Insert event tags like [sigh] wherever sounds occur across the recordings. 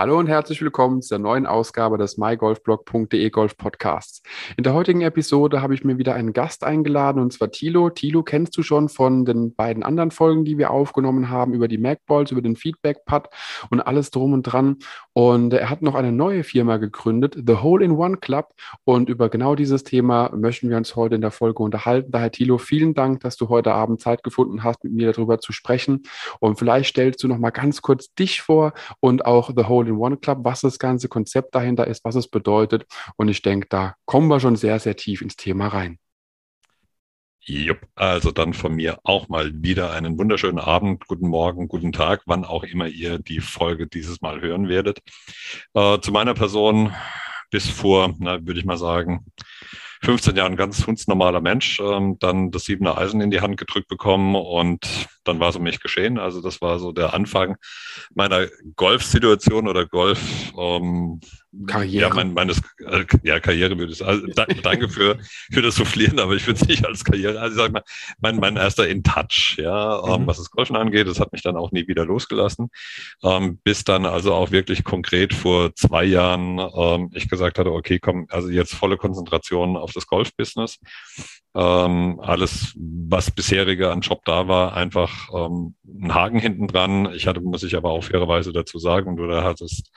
Hallo und herzlich willkommen zur neuen Ausgabe des mygolfblog.de Golf Podcasts. In der heutigen Episode habe ich mir wieder einen Gast eingeladen und zwar Tilo. Tilo kennst du schon von den beiden anderen Folgen, die wir aufgenommen haben über die Macballs, über den Feedback Putt und alles drum und dran. Und er hat noch eine neue Firma gegründet, The Hole in One Club. Und über genau dieses Thema möchten wir uns heute in der Folge unterhalten. Daher Tilo, vielen Dank, dass du heute Abend Zeit gefunden hast, mit mir darüber zu sprechen. Und vielleicht stellst du noch mal ganz kurz dich vor und auch The Hole in One Club, was das ganze Konzept dahinter ist, was es bedeutet. Und ich denke, da kommen wir schon sehr, sehr tief ins Thema rein. Jupp, also dann von mir auch mal wieder einen wunderschönen Abend, guten Morgen, guten Tag, wann auch immer ihr die Folge dieses Mal hören werdet. Äh, zu meiner Person bis vor, na, würde ich mal sagen, 15 Jahren ganz hundsnormaler Mensch, ähm, dann das siebener Eisen in die Hand gedrückt bekommen und dann war es um mich geschehen. Also das war so der Anfang meiner Golf-Situation oder Golf, ähm, Karriere. Ja, mein, meines, äh, ja, Karriere würde ich. Also, da, danke für, für das Soufflieren, aber ich würde es nicht als Karriere. Also, ich sag mal, mein, mein erster In-Touch, ja, ähm, mhm. was das Golfen angeht, das hat mich dann auch nie wieder losgelassen. Ähm, bis dann also auch wirklich konkret vor zwei Jahren ähm, ich gesagt hatte, okay, komm, also jetzt volle Konzentration auf das Golf-Business. Ähm, alles, was bisherige an Job da war, einfach ähm, ein Haken hinten dran. Ich hatte, muss ich aber auch fairerweise dazu sagen, du da hattest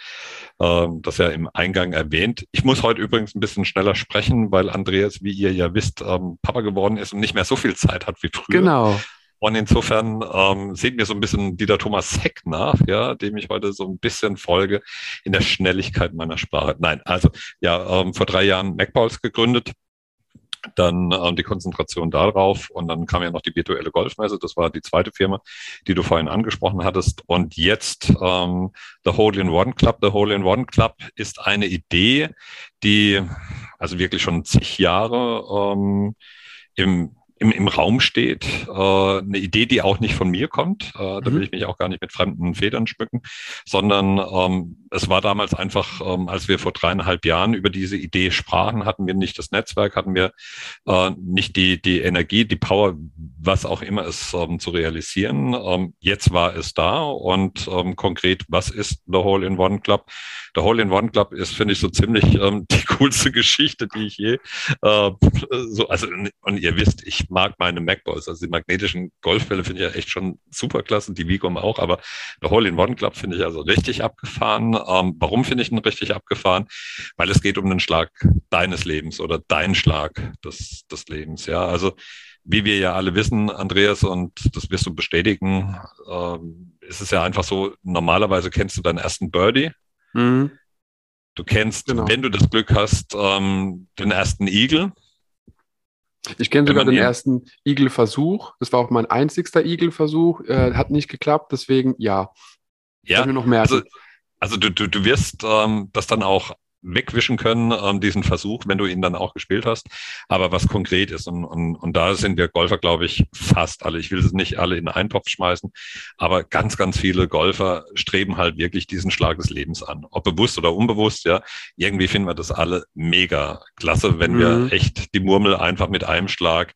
ähm, das ja im Eingang erwähnt. Ich muss heute übrigens ein bisschen schneller sprechen, weil Andreas, wie ihr ja wisst, ähm, Papa geworden ist und nicht mehr so viel Zeit hat wie früher. Genau. Und insofern ähm, sehen wir so ein bisschen Dieter Thomas Heck nach, ja, dem ich heute so ein bisschen folge in der Schnelligkeit meiner Sprache. Nein, also ja, ähm, vor drei Jahren MacBalls gegründet dann ähm, die Konzentration darauf und dann kam ja noch die virtuelle Golfmesse, das war die zweite Firma, die du vorhin angesprochen hattest und jetzt ähm, The Hole in One Club. The Hole in One Club ist eine Idee, die also wirklich schon zig Jahre ähm, im im, im Raum steht. Äh, eine Idee, die auch nicht von mir kommt. Äh, da will mhm. ich mich auch gar nicht mit fremden Federn schmücken, sondern ähm, es war damals einfach, ähm, als wir vor dreieinhalb Jahren über diese Idee sprachen, hatten wir nicht das Netzwerk, hatten wir äh, nicht die, die Energie, die Power, was auch immer es ähm, zu realisieren. Ähm, jetzt war es da und ähm, konkret, was ist The Hole in One Club? The Hole in One Club ist, finde ich, so ziemlich ähm, [laughs] die coolste Geschichte, die ich je äh, so, also und ihr wisst, ich mag meine MacBalls, also die magnetischen Golfbälle finde ich ja echt schon super klasse, die Vigom auch, aber der Hole in One Club finde ich also richtig abgefahren. Ähm, warum finde ich ihn richtig abgefahren? Weil es geht um den Schlag deines Lebens oder dein Schlag des, des Lebens, ja. Also, wie wir ja alle wissen, Andreas, und das wirst du bestätigen, ähm, ist es ja einfach so, normalerweise kennst du deinen ersten Birdie. Mhm. Du kennst, genau. wenn du das Glück hast, ähm, den ersten Igel. Ich kenne sogar den ersten Igel-Versuch. Das war auch mein einzigster Igel-Versuch. Äh, hat nicht geklappt, deswegen ja. Ja, noch mehr. Also, also du, du, du wirst ähm, das dann auch wegwischen können, ähm, diesen Versuch, wenn du ihn dann auch gespielt hast. Aber was konkret ist, und, und, und da sind wir Golfer, glaube ich, fast alle. Ich will es nicht alle in einen Topf schmeißen, aber ganz, ganz viele Golfer streben halt wirklich diesen Schlag des Lebens an. Ob bewusst oder unbewusst, ja. Irgendwie finden wir das alle mega klasse, wenn mhm. wir echt die Murmel einfach mit einem Schlag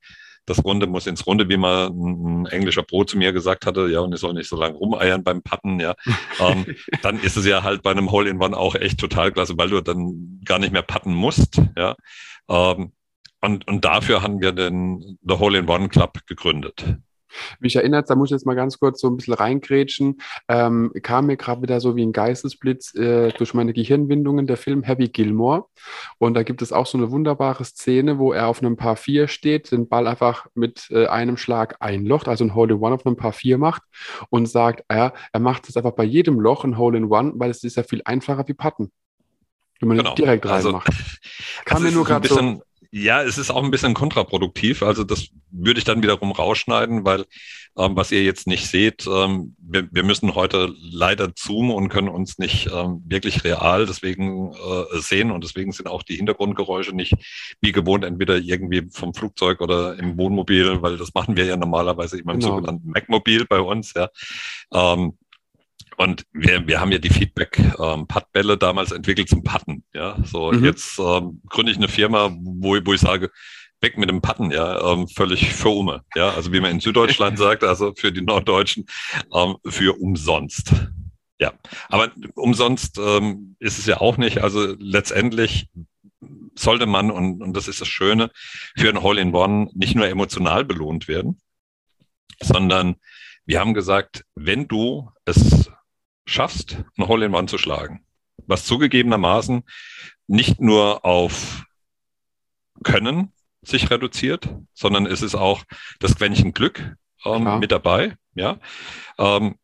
das Runde muss ins Runde, wie mal ein, englischer Pro zu mir gesagt hatte, ja, und es soll nicht so lange rumeiern beim Patten, ja. [laughs] ähm, dann ist es ja halt bei einem Hole-in-One auch echt total klasse, weil du dann gar nicht mehr patten musst, ja. Ähm, und, und dafür haben wir den The Hole-in-One Club gegründet. Mich erinnert, da muss ich jetzt mal ganz kurz so ein bisschen reingrätschen, ähm, kam mir gerade wieder so wie ein Geistesblitz äh, durch meine Gehirnwindungen der Film Happy Gilmore. Und da gibt es auch so eine wunderbare Szene, wo er auf einem Paar 4 steht, den Ball einfach mit äh, einem Schlag einlocht, also ein Hole-in-One auf einem Paar 4 macht und sagt, er, er macht das einfach bei jedem Loch ein Hole-in-One, weil es ist ja viel einfacher wie Putten. Wenn man genau. direkt reinmacht. Also, Kam also mir nur gerade so ja, es ist auch ein bisschen kontraproduktiv. Also das würde ich dann wiederum rausschneiden, weil ähm, was ihr jetzt nicht seht, ähm, wir, wir müssen heute leider zoomen und können uns nicht ähm, wirklich real deswegen äh, sehen und deswegen sind auch die Hintergrundgeräusche nicht wie gewohnt entweder irgendwie vom Flugzeug oder im Wohnmobil, weil das machen wir ja normalerweise immer im genau. sogenannten Mac-Mobil bei uns. Ja. Ähm, und wir, wir haben ja die Feedback-Puttbälle ähm, damals entwickelt zum Putten. Ja, so mhm. jetzt ähm, gründe ich eine Firma, wo, wo ich sage, weg mit dem Patten, ja, ähm, völlig für Ume, ja, also wie man in Süddeutschland [laughs] sagt, also für die Norddeutschen, ähm, für umsonst. Ja, aber umsonst ähm, ist es ja auch nicht. Also letztendlich sollte man, und, und das ist das Schöne, für ein Hole-in-One nicht nur emotional belohnt werden, sondern wir haben gesagt, wenn du es schaffst, ein Hole-in-One zu schlagen, was zugegebenermaßen nicht nur auf Können sich reduziert, sondern es ist auch das Quäntchen Glück ähm, mit dabei. Ja, ähm,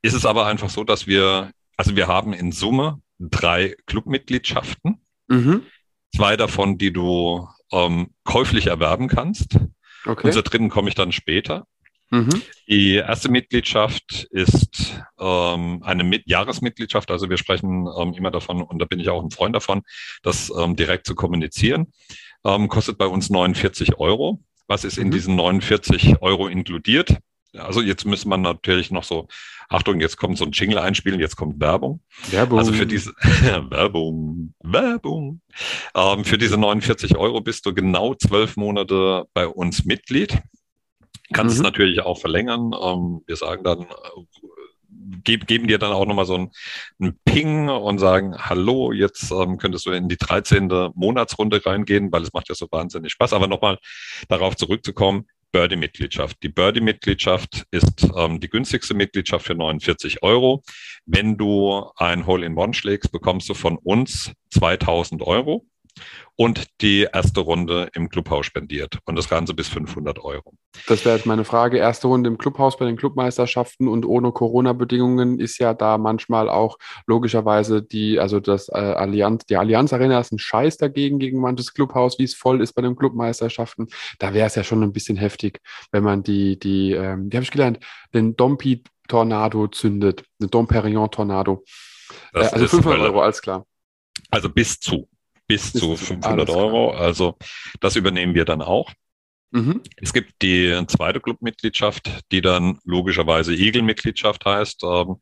ist es aber einfach so, dass wir, also wir haben in Summe drei Clubmitgliedschaften, mhm. zwei davon, die du ähm, käuflich erwerben kannst. Okay. Und zur dritten komme ich dann später. Mhm. Die erste Mitgliedschaft ist ähm, eine Mit Jahresmitgliedschaft. Also wir sprechen ähm, immer davon, und da bin ich auch ein Freund davon, das ähm, direkt zu kommunizieren. Ähm, kostet bei uns 49 Euro. Was ist in mhm. diesen 49 Euro inkludiert? Also jetzt müssen man natürlich noch so, Achtung, jetzt kommt so ein Jingle einspielen, jetzt kommt Werbung. Werbung. Also für diese [laughs] Werbung, Werbung. Ähm, für diese 49 Euro bist du genau zwölf Monate bei uns Mitglied. Kannst mhm. es natürlich auch verlängern. Ähm, wir sagen dann, äh, geben dir dann auch nochmal so einen, einen Ping und sagen, hallo, jetzt ähm, könntest du in die 13. Monatsrunde reingehen, weil es macht ja so wahnsinnig Spaß. Aber nochmal darauf zurückzukommen, Birdie-Mitgliedschaft. Die Birdie-Mitgliedschaft ist ähm, die günstigste Mitgliedschaft für 49 Euro. Wenn du ein Hole-in-One schlägst, bekommst du von uns 2000 Euro und die erste Runde im Clubhaus spendiert und das Ganze bis 500 Euro. Das wäre jetzt meine Frage. Erste Runde im Clubhaus bei den Clubmeisterschaften und ohne Corona-Bedingungen ist ja da manchmal auch logischerweise die, also das äh, Allianz, die Allianz Arena ist ein Scheiß dagegen gegen manches Clubhaus, wie es voll ist bei den Clubmeisterschaften. Da wäre es ja schon ein bisschen heftig, wenn man die, die, ähm, wie habe ich gelernt, den Dompi Tornado zündet, den Dom Perignon Tornado. Äh, also 500 Euro, alles klar. Also bis zu bis zu 500 Euro. Also das übernehmen wir dann auch. Mhm. Es gibt die zweite Clubmitgliedschaft, die dann logischerweise Igel-Mitgliedschaft heißt, ähm,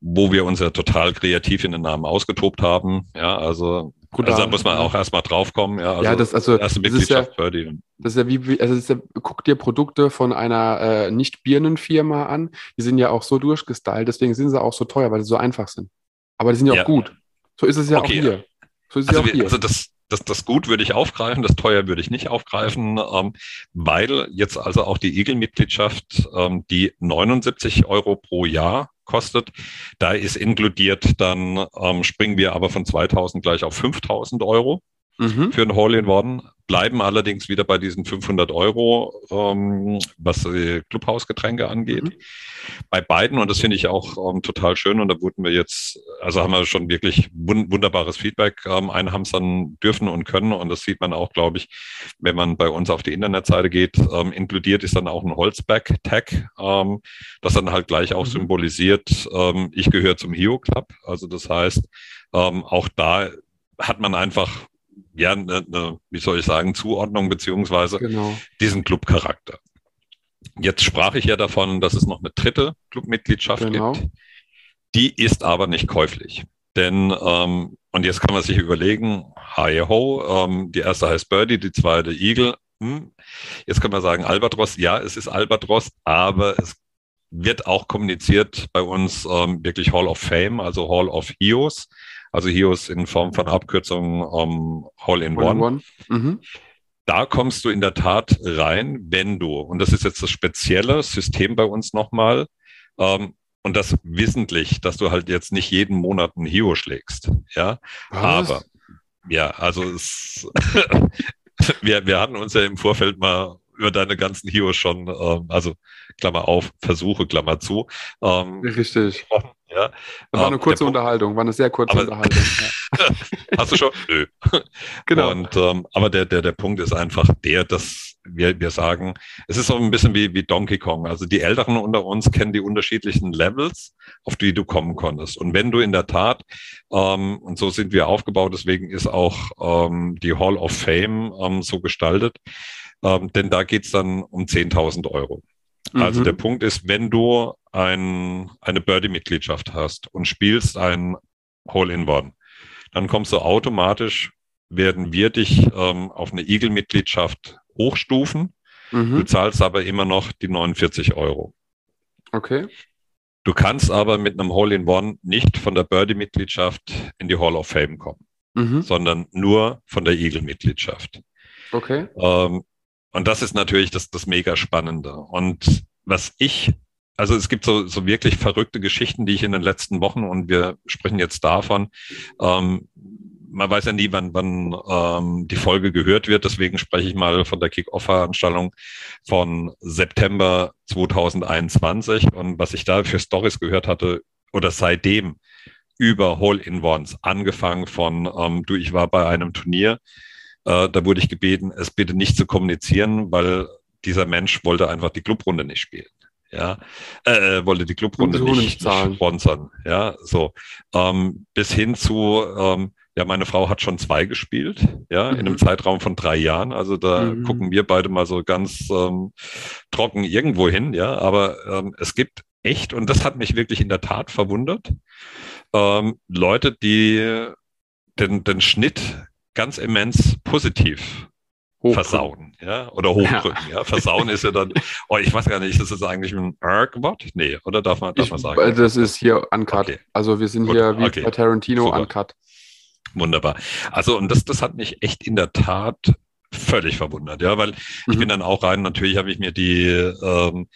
wo wir uns ja total kreativ in den Namen ausgetobt haben. Ja, also, also da muss man auch erstmal draufkommen. Ja, also, ja das, also erste Mitgliedschaft das ist ja, Das ist ja wie, also ja, guck dir Produkte von einer äh, Nicht-Birnenfirma an. Die sind ja auch so durchgestylt, deswegen sind sie auch so teuer, weil sie so einfach sind. Aber die sind ja auch ja. gut. So ist es ja okay. auch hier. So also, wir, also das, das, das Gut würde ich aufgreifen, das Teuer würde ich nicht aufgreifen, ähm, weil jetzt also auch die Igel-Mitgliedschaft, ähm, die 79 Euro pro Jahr kostet, da ist inkludiert, dann ähm, springen wir aber von 2000 gleich auf 5000 Euro mhm. für ein Hole-in-One bleiben allerdings wieder bei diesen 500 Euro, ähm, was die Clubhausgetränke angeht. Mhm. Bei beiden, und das finde ich auch ähm, total schön, und da wurden wir jetzt, also haben wir schon wirklich wun wunderbares Feedback ähm, einhamstern dürfen und können. Und das sieht man auch, glaube ich, wenn man bei uns auf die Internetseite geht. Ähm, inkludiert ist dann auch ein Holzback-Tag, ähm, das dann halt gleich auch mhm. symbolisiert, ähm, ich gehöre zum Hio Club. Also das heißt, ähm, auch da hat man einfach ja, eine, eine, wie soll ich sagen, Zuordnung beziehungsweise genau. diesen Clubcharakter. Jetzt sprach ich ja davon, dass es noch eine dritte Clubmitgliedschaft genau. gibt. Die ist aber nicht käuflich. Denn, ähm, und jetzt kann man sich überlegen, hi ho, ähm, die erste heißt Birdie, die zweite Eagle. Hm. Jetzt kann man sagen Albatros, ja, es ist Albatros, aber es wird auch kommuniziert bei uns ähm, wirklich Hall of Fame, also Hall of Heroes. Also HIOS in Form von Abkürzung um, Hall-in-One. One. Mhm. Da kommst du in der Tat rein, wenn du, und das ist jetzt das spezielle System bei uns nochmal, ähm, und das wissentlich, dass du halt jetzt nicht jeden Monat ein Hio schlägst. Ja, Was? aber ja, also es, [laughs] wir, wir hatten uns ja im Vorfeld mal über deine ganzen Hios schon, ähm, also Klammer auf, Versuche, Klammer zu. Ähm, Richtig. [laughs] Ja. Das war eine ähm, kurze Unterhaltung, war eine sehr kurze aber, Unterhaltung. [laughs] Ja. Hast du schon? Nö. [laughs] Genau. Und, ähm, aber der, der, der Punkt ist einfach der, dass wir, wir sagen, es ist so ein bisschen wie, wie Donkey Kong. Also die Älteren unter uns kennen die unterschiedlichen Levels, auf die du kommen konntest. Und wenn du in der Tat, ähm, und so sind wir aufgebaut, deswegen ist auch ähm, die Hall of Fame ähm, so gestaltet, ähm, denn da geht's dann um 10.000 Euro. Also mhm. der Punkt ist, wenn du ein, eine Birdie-Mitgliedschaft hast und spielst ein Hole-in-One, dann kommst du automatisch, werden wir dich ähm, auf eine Eagle-Mitgliedschaft hochstufen. Mhm. Du zahlst aber immer noch die 49 Euro. Okay. Du kannst aber mit einem Hole-in-One nicht von der Birdie-Mitgliedschaft in die Hall of Fame kommen, mhm. sondern nur von der Eagle-Mitgliedschaft. Okay. Ähm, und das ist natürlich das, das mega Spannende. Und was ich, also es gibt so, so wirklich verrückte Geschichten, die ich in den letzten Wochen, und wir sprechen jetzt davon, ähm, man weiß ja nie, wann, wann ähm, die Folge gehört wird. Deswegen spreche ich mal von der Kick-Off-Veranstaltung von September 2021. Und was ich da für Stories gehört hatte oder seitdem über Hole-in-Ones, angefangen von, ähm, du, ich war bei einem Turnier, äh, da wurde ich gebeten, es bitte nicht zu kommunizieren, weil dieser Mensch wollte einfach die Clubrunde nicht spielen ja, äh, äh wollte die Clubrunde nicht, nicht sponsern, ja, so, ähm, bis hin zu, ähm, ja, meine Frau hat schon zwei gespielt, ja, mhm. in einem mhm. Zeitraum von drei Jahren. Also da mhm. gucken wir beide mal so ganz ähm, trocken irgendwo hin, ja. Aber ähm, es gibt echt, und das hat mich wirklich in der Tat verwundert, ähm, Leute, die den, den Schnitt ganz immens positiv Hochdrücken. versauen, ja, oder hochdrücken, ja. ja. Versauen ist ja dann, oh, ich weiß gar nicht, ist das eigentlich ein Erg-Wort? Nee, oder darf man, darf ich, man sagen? Das ist hier Uncut. Okay. Also wir sind Gut. hier wie okay. bei Tarantino Super. Uncut. Wunderbar. Also, und das, das hat mich echt in der Tat völlig verwundert, ja, weil mhm. ich bin dann auch rein, natürlich habe ich mir die, ähm,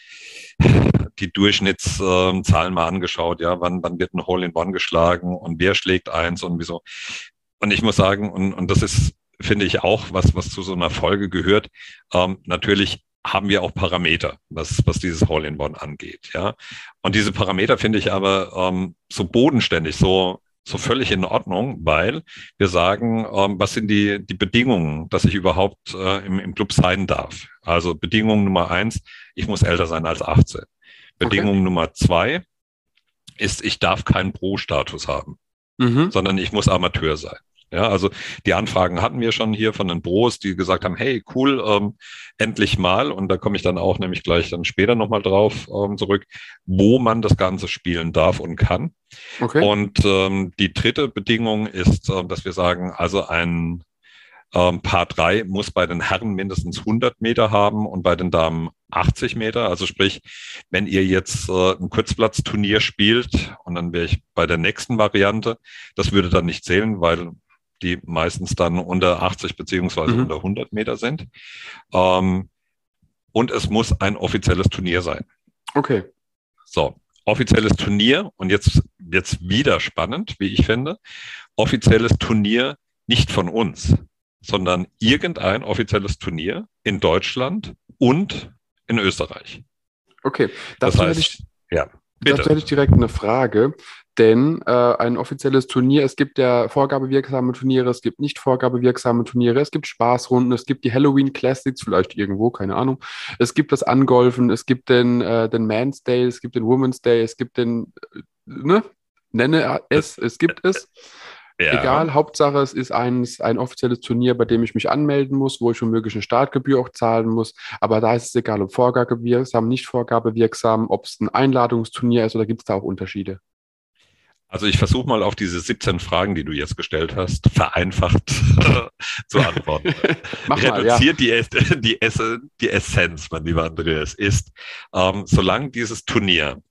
die Durchschnittszahlen mal angeschaut, ja, wann, wann wird ein Hole in One geschlagen und wer schlägt eins und wieso. Und ich muss sagen, und, und das ist, finde ich auch, was, was zu so einer Folge gehört, ähm, natürlich haben wir auch Parameter, was, was dieses Hole-in-One angeht. Ja, und diese Parameter finde ich aber ähm, so bodenständig, so so völlig in Ordnung, weil wir sagen, ähm, was sind die, die Bedingungen, dass ich überhaupt äh, im, im Club sein darf. Also Bedingung Nummer eins, ich muss älter sein als 18. Bedingung okay. Nummer zwei ist, ich darf keinen Pro-Status haben, mhm. sondern ich muss Amateur sein. Ja, also die Anfragen hatten wir schon hier von den Bros, die gesagt haben, hey, cool, ähm, endlich mal, und da komme ich dann auch nämlich gleich dann später nochmal drauf ähm, zurück, wo man das Ganze spielen darf und kann. Okay. Und ähm, die dritte Bedingung ist, äh, dass wir sagen, also ein ähm, Paar 3 muss bei den Herren mindestens 100 Meter haben und bei den Damen 80 Meter. Also sprich, wenn ihr jetzt äh, ein Kurzplatzturnier spielt und dann wäre ich bei der nächsten Variante, das würde dann nicht zählen, weil die meistens dann unter 80 beziehungsweise mhm. unter 100 Meter sind. Ähm, und es muss ein offizielles Turnier sein. Okay. So, offizielles Turnier und jetzt jetzt wieder spannend, wie ich finde. Offizielles Turnier nicht von uns, sondern irgendein offizielles Turnier in Deutschland und in Österreich. Okay, das heißt, ich, ja. Bitte. Dazu hätte ich direkt eine Frage. Denn äh, ein offizielles Turnier, es gibt ja vorgabewirksame Turniere, es gibt nicht vorgabewirksame Turniere, es gibt Spaßrunden, es gibt die Halloween Classics, vielleicht irgendwo, keine Ahnung. Es gibt das Angolfen, es gibt den, äh, den Man's Day, es gibt den Woman's Day, es gibt den, äh, ne? Nenne es, es gibt es. Ja. Egal, Hauptsache es ist ein, ein offizielles Turnier, bei dem ich mich anmelden muss, wo ich womöglich eine Startgebühr auch zahlen muss. Aber da ist es egal, ob vorgabewirksam, nicht vorgabewirksam, ob es ein Einladungsturnier ist oder gibt es da auch Unterschiede? Also ich versuche mal auf diese 17 Fragen, die du jetzt gestellt hast, vereinfacht [laughs] zu antworten. [laughs] Mach Reduziert mal, ja. die, die, die Essenz, mein lieber Andreas, ist, ähm, solange dieses Turnier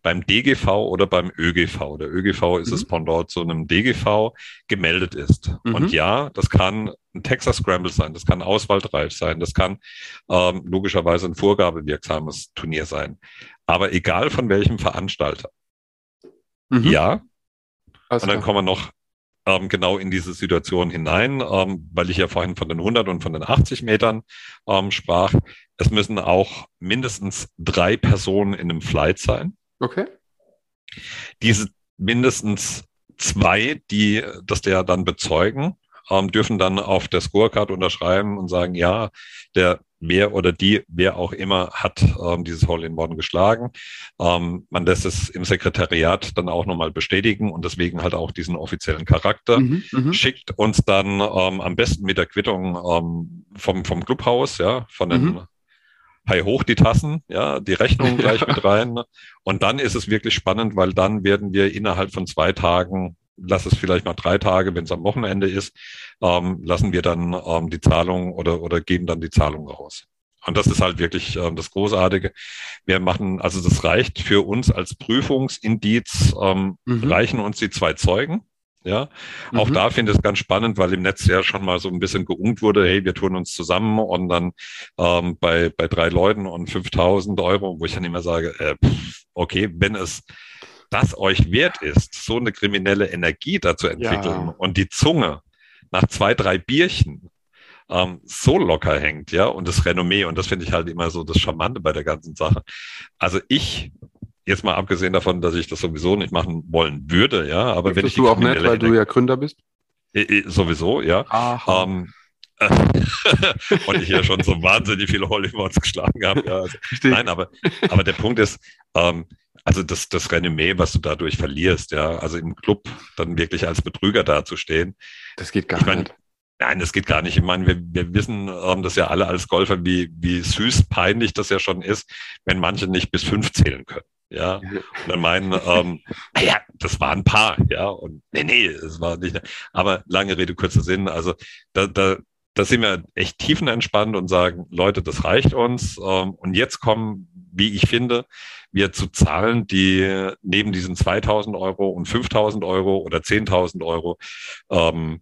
beim DGV oder beim ÖGV, der ÖGV ist mhm. es Pendant zu einem DGV, gemeldet ist. Mhm. Und ja, das kann ein Texas Scramble sein, das kann auswahlreich sein, das kann ähm, logischerweise ein vorgabewirksames Turnier sein. Aber egal von welchem Veranstalter, Mhm. Ja. Alles und dann kommen wir noch ähm, genau in diese Situation hinein, ähm, weil ich ja vorhin von den 100 und von den 80 Metern ähm, sprach. Es müssen auch mindestens drei Personen in einem Flight sein. Okay. Diese mindestens zwei, die das der dann bezeugen, ähm, dürfen dann auf der Scorecard unterschreiben und sagen, ja, der wer oder die, wer auch immer, hat ähm, dieses Hole-in-One geschlagen. Ähm, man lässt es im Sekretariat dann auch nochmal bestätigen und deswegen halt auch diesen offiziellen Charakter. Mhm, mhm. schickt uns dann ähm, am besten mit der Quittung ähm, vom, vom Clubhaus, ja, von den mhm. Hi hoch die Tassen, ja, die Rechnung [laughs] gleich mit rein. Und dann ist es wirklich spannend, weil dann werden wir innerhalb von zwei Tagen lass es vielleicht mal drei Tage, wenn es am Wochenende ist, ähm, lassen wir dann ähm, die Zahlung oder, oder geben dann die Zahlung raus. Und das ist halt wirklich ähm, das Großartige. Wir machen, also das reicht für uns als Prüfungsindiz, ähm, mhm. reichen uns die zwei Zeugen. Ja, mhm. auch da finde ich es ganz spannend, weil im Netz ja schon mal so ein bisschen geungt wurde, hey, wir tun uns zusammen und dann ähm, bei, bei drei Leuten und 5000 Euro, wo ich dann immer sage, äh, okay, wenn es das euch wert ist, so eine kriminelle Energie dazu entwickeln ja. und die Zunge nach zwei, drei Bierchen ähm, so locker hängt, ja, und das Renommee, und das finde ich halt immer so das Charmante bei der ganzen Sache. Also ich Jetzt mal abgesehen davon, dass ich das sowieso nicht machen wollen würde, ja. Aber wenn ich du auch nett, weil du ja Gründer bist? Sowieso, ja. Ähm, [laughs] und ich ja schon so wahnsinnig viele Hollywoods geschlagen habe. Ja, also, nein, aber, aber der Punkt ist, ähm, also das, das Renommee, was du dadurch verlierst, ja, also im Club dann wirklich als Betrüger dazustehen. Das geht gar mein, nicht. Nein, das geht gar nicht. Ich meine, wir, wir wissen ähm, das ja alle als Golfer, wie, wie süß peinlich das ja schon ist, wenn manche nicht bis fünf zählen können. Ja, [laughs] und dann meinen, ähm, naja, das war ein Paar, ja, und nee, nee, es war nicht, aber lange Rede, kurzer Sinn, also da, da, da sind wir echt tiefenentspannt und sagen, Leute, das reicht uns. Ähm, und jetzt kommen, wie ich finde, wir zu Zahlen, die neben diesen 2000 Euro und 5000 Euro oder 10.000 Euro ähm,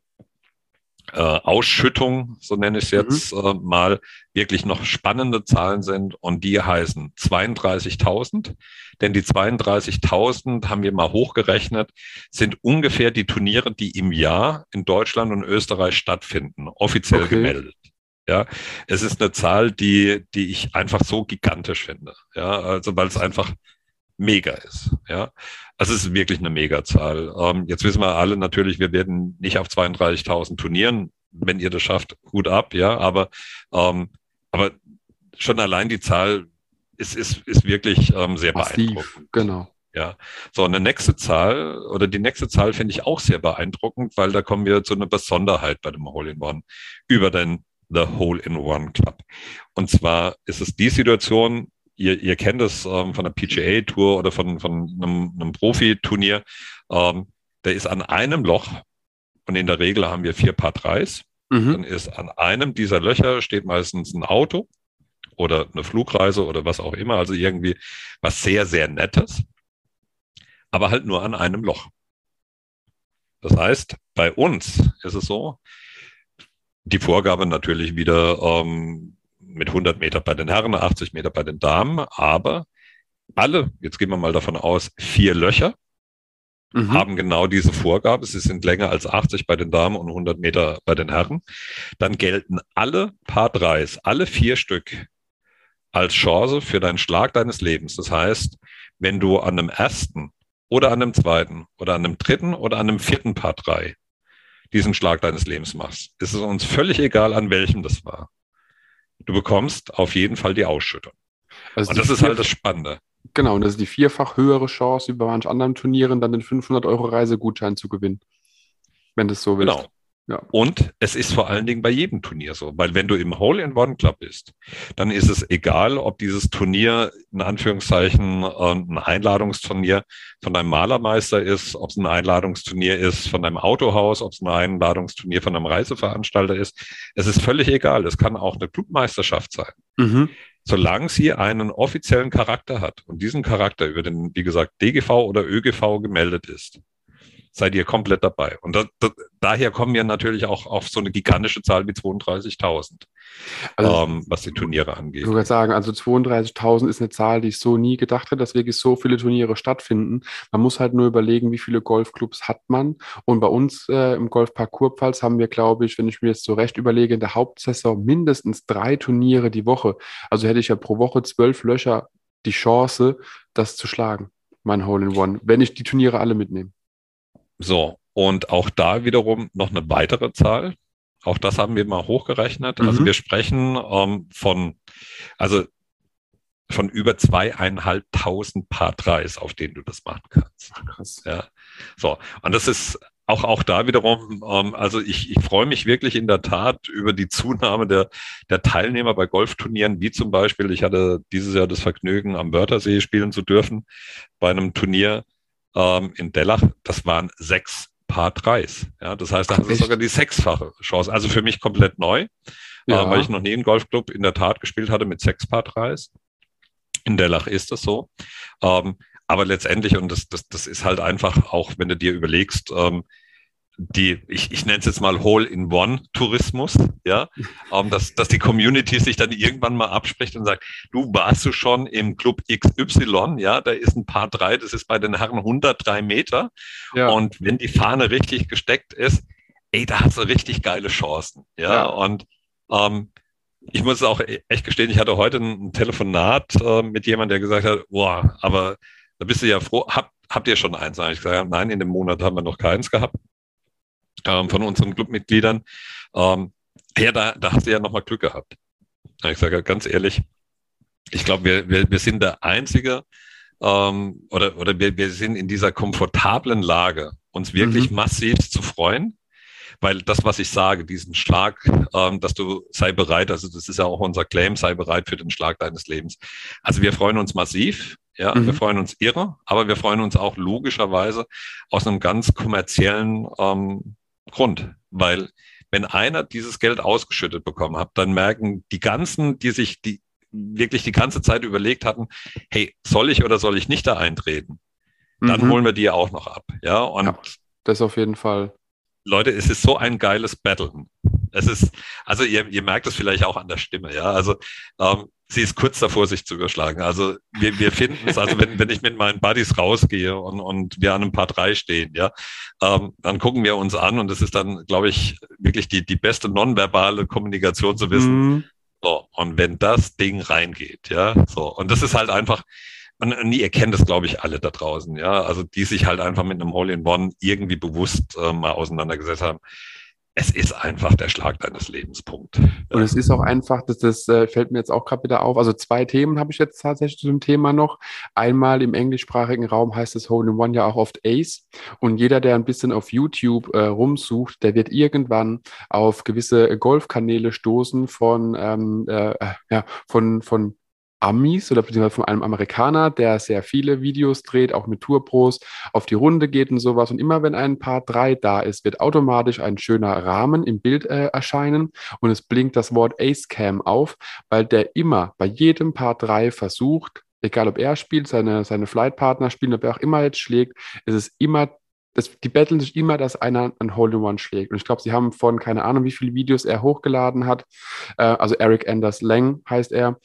äh, Ausschüttung, so nenne ich es jetzt mhm. äh, mal, wirklich noch spannende Zahlen sind und die heißen 32.000. Denn die 32.000 haben wir mal hochgerechnet, sind ungefähr die Turniere, die im Jahr in Deutschland und Österreich stattfinden, offiziell okay. gemeldet. Ja, es ist eine Zahl, die, die ich einfach so gigantisch finde. Ja, also weil es einfach mega ist. Ja, also es ist wirklich eine Megazahl. Ähm, jetzt wissen wir alle natürlich, wir werden nicht auf 32.000 Turnieren. Wenn ihr das schafft, gut ab, ja. Aber ähm, aber schon allein die Zahl ist ist ist wirklich ähm, sehr Massiv, beeindruckend. Genau. Ja, so eine nächste Zahl oder die nächste Zahl finde ich auch sehr beeindruckend, weil da kommen wir zu einer Besonderheit bei dem Hole in One über den The Hole in One Club. Und zwar ist es die Situation, ihr, ihr kennt es ähm, von der PGA Tour oder von, von einem, einem Profi-Turnier. Ähm, der ist an einem Loch und in der Regel haben wir vier Paar Dreis. Mhm. Dann ist an einem dieser Löcher steht meistens ein Auto oder eine Flugreise oder was auch immer, also irgendwie was sehr, sehr Nettes, aber halt nur an einem Loch. Das heißt, bei uns ist es so, die Vorgabe natürlich wieder ähm, mit 100 Meter bei den Herren, 80 Meter bei den Damen, aber alle, jetzt gehen wir mal davon aus, vier Löcher mhm. haben genau diese Vorgabe. Sie sind länger als 80 bei den Damen und 100 Meter bei den Herren. Dann gelten alle Paar Dreis, alle vier Stück als Chance für deinen Schlag deines Lebens. Das heißt, wenn du an einem ersten oder an einem zweiten oder an einem dritten oder an einem vierten Paar drei diesen Schlag deines Lebens machst, ist es uns völlig egal, an welchem das war du bekommst auf jeden Fall die Ausschüttung. Also und das ist halt das Spannende. Genau, und das ist die vierfach höhere Chance, wie bei manchen anderen Turnieren dann den 500 Euro Reisegutschein zu gewinnen. Wenn das so willst. Genau. Ja. Und es ist vor allen Dingen bei jedem Turnier so, weil wenn du im Hole-in-One-Club bist, dann ist es egal, ob dieses Turnier in Anführungszeichen äh, ein Einladungsturnier von einem Malermeister ist, ob es ein Einladungsturnier ist von einem Autohaus, ob es ein Einladungsturnier von einem Reiseveranstalter ist. Es ist völlig egal. Es kann auch eine Clubmeisterschaft sein. Mhm. Solange sie einen offiziellen Charakter hat und diesen Charakter über den, wie gesagt, DGV oder ÖGV gemeldet ist, seid ihr komplett dabei. Und da, da, daher kommen wir natürlich auch auf so eine gigantische Zahl wie 32.000, also, ähm, was die Turniere angeht. Ich würde sagen, also 32.000 ist eine Zahl, die ich so nie gedacht hätte, dass wirklich so viele Turniere stattfinden. Man muss halt nur überlegen, wie viele Golfclubs hat man. Und bei uns äh, im Golfpark Kurpfalz haben wir, glaube ich, wenn ich mir jetzt so recht überlege, in der Hauptsaison mindestens drei Turniere die Woche. Also hätte ich ja pro Woche zwölf Löcher die Chance, das zu schlagen, mein Hole in One, wenn ich die Turniere alle mitnehme. So, und auch da wiederum noch eine weitere Zahl. Auch das haben wir mal hochgerechnet. Also mhm. Also wir sprechen ähm, von, also von über zweieinhalbtausend Paar Dreis, auf denen du das machen kannst. Krass. Ja. So. Und das ist auch, auch da wiederum, ähm, also ich, ich freue mich wirklich in der Tat über die Zunahme der, der Teilnehmer bei Golfturnieren, wie zum Beispiel, ich hatte dieses Jahr das Vergnügen, am Wörthersee spielen zu dürfen bei einem Turnier ähm, in Dellach. Das waren sechs Paar 3s. Ja, das heißt, da hast du sogar die sechsfache Chance. Also für mich komplett neu, ja. äh, weil ich noch nie einen Golfclub in der Tat gespielt hatte mit sechs Paar 3s. In der Lach ist das so. Ähm, aber letztendlich, und das, das, das ist halt einfach auch, wenn du dir überlegst, ähm, die, ich, ich nenne es jetzt mal Hole-in-One-Tourismus, ja, ähm, dass, dass die Community sich dann irgendwann mal abspricht und sagt, du warst du schon im Club XY, ja, da ist ein paar drei, das ist bei den Herren 103 Meter. Ja. Und wenn die Fahne richtig gesteckt ist, ey, da hast du richtig geile Chancen, ja, ja. und ähm, ich muss auch echt gestehen, ich hatte heute ein Telefonat äh, mit jemandem, der gesagt hat, boah, aber da bist du ja froh, hab, habt ihr schon eins? ich gesagt, nein, in dem Monat haben wir noch keins gehabt ähm, von unseren Clubmitgliedern. Ähm, ja, da, da hast du ja nochmal Glück gehabt. Ich sage ganz ehrlich, ich glaube, wir, wir, wir sind der Einzige, ähm, oder, oder wir, wir sind in dieser komfortablen Lage, uns wirklich mhm. massiv zu freuen. Weil das, was ich sage, diesen Schlag, ähm, dass du sei bereit, also das ist ja auch unser Claim, sei bereit für den Schlag deines Lebens. Also wir freuen uns massiv, ja, mhm. wir freuen uns irre, aber wir freuen uns auch logischerweise aus einem ganz kommerziellen ähm, Grund, weil wenn einer dieses Geld ausgeschüttet bekommen hat, dann merken die ganzen, die sich die wirklich die ganze Zeit überlegt hatten, hey, soll ich oder soll ich nicht da eintreten? Dann mhm. holen wir die ja auch noch ab. Ja, und ja, das auf jeden Fall. Leute, es ist so ein geiles Battle. Es ist, also ihr, ihr merkt es vielleicht auch an der Stimme, ja. Also ähm, sie ist kurz davor, sich zu überschlagen. Also wir, wir finden es, also wenn, wenn ich mit meinen Buddies rausgehe und, und wir an einem Paar drei stehen, ja, ähm, dann gucken wir uns an und es ist dann, glaube ich, wirklich die, die beste nonverbale Kommunikation zu wissen. Mhm. So, und wenn das Ding reingeht, ja, so, und das ist halt einfach, und, und ihr kennt das, glaube ich, alle da draußen, ja, also die sich halt einfach mit einem Hole-in-One irgendwie bewusst äh, mal auseinandergesetzt haben es ist einfach der Schlag deines Lebens. Punkt. Und es ist auch einfach, das, das äh, fällt mir jetzt auch gerade wieder auf. Also zwei Themen habe ich jetzt tatsächlich zu dem Thema noch. Einmal im englischsprachigen Raum heißt das Hole in One ja auch oft Ace. Und jeder, der ein bisschen auf YouTube äh, rumsucht, der wird irgendwann auf gewisse Golfkanäle stoßen von, ähm, äh, ja, von, von Amis oder beziehungsweise von einem Amerikaner, der sehr viele Videos dreht, auch mit Tourpros, auf die Runde geht und sowas. Und immer wenn ein Paar 3 da ist, wird automatisch ein schöner Rahmen im Bild äh, erscheinen und es blinkt das Wort Ace Cam auf, weil der immer bei jedem Paar 3 versucht, egal ob er spielt, seine, seine Flightpartner spielen, ob er auch immer jetzt schlägt, ist es immer das, die betteln sich immer, dass einer ein Hole-in-One schlägt. Und ich glaube, sie haben von, keine Ahnung, wie viele Videos er hochgeladen hat. Äh, also Eric Anders Lang heißt er.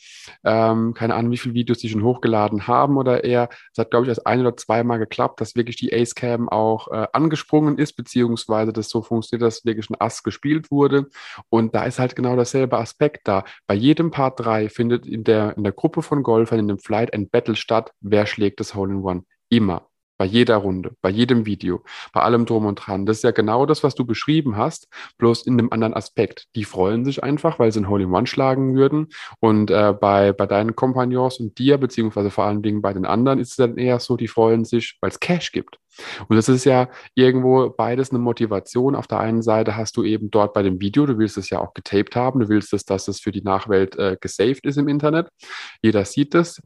Ähm, keine Ahnung, wie viele Videos die schon hochgeladen haben oder er. Es hat, glaube ich, erst ein oder zweimal geklappt, dass wirklich die Ace-Cam auch äh, angesprungen ist, beziehungsweise das so funktioniert, dass wirklich ein Ass gespielt wurde. Und da ist halt genau dasselbe Aspekt da. Bei jedem Part 3 findet in der, in der Gruppe von Golfern in dem Flight ein Battle statt. Wer schlägt das Hole-in-One? Immer bei jeder Runde, bei jedem Video, bei allem drum und dran. Das ist ja genau das, was du beschrieben hast, bloß in einem anderen Aspekt. Die freuen sich einfach, weil sie ein Hole-in-One schlagen würden. Und äh, bei, bei deinen Kompagnons und dir, beziehungsweise vor allen Dingen bei den anderen, ist es dann eher so, die freuen sich, weil es Cash gibt. Und das ist ja irgendwo beides eine Motivation. Auf der einen Seite hast du eben dort bei dem Video, du willst es ja auch getaped haben, du willst es, dass es für die Nachwelt äh, gesaved ist im Internet. Jeder sieht es.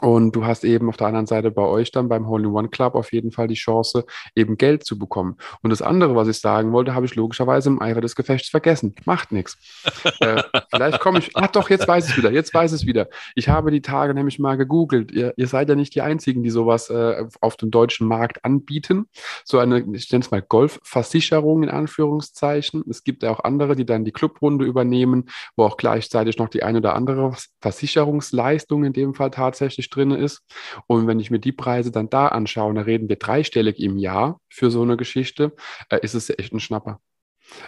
Und du hast eben auf der anderen Seite bei euch dann beim Hole-in-One Club auf jeden Fall die Chance, eben Geld zu bekommen. Und das andere, was ich sagen wollte, habe ich logischerweise im Eifer des Gefechts vergessen. Macht nichts. [laughs] äh, vielleicht komme ich, ach doch, jetzt weiß ich es wieder, jetzt weiß ich es wieder. Ich habe die Tage nämlich mal gegoogelt. Ihr, ihr seid ja nicht die Einzigen, die sowas äh, auf dem deutschen Markt anbieten. So eine, ich nenne es mal Golfversicherung in Anführungszeichen. Es gibt ja auch andere, die dann die Clubrunde übernehmen, wo auch gleichzeitig noch die eine oder andere Versicherungsleistung in dem Fall tatsächlich monatlich drin ist. Und wenn ich mir die Preise dann da anschaue, da reden wir dreistellig im Jahr für so eine Geschichte, äh, ist es echt ein Schnapper.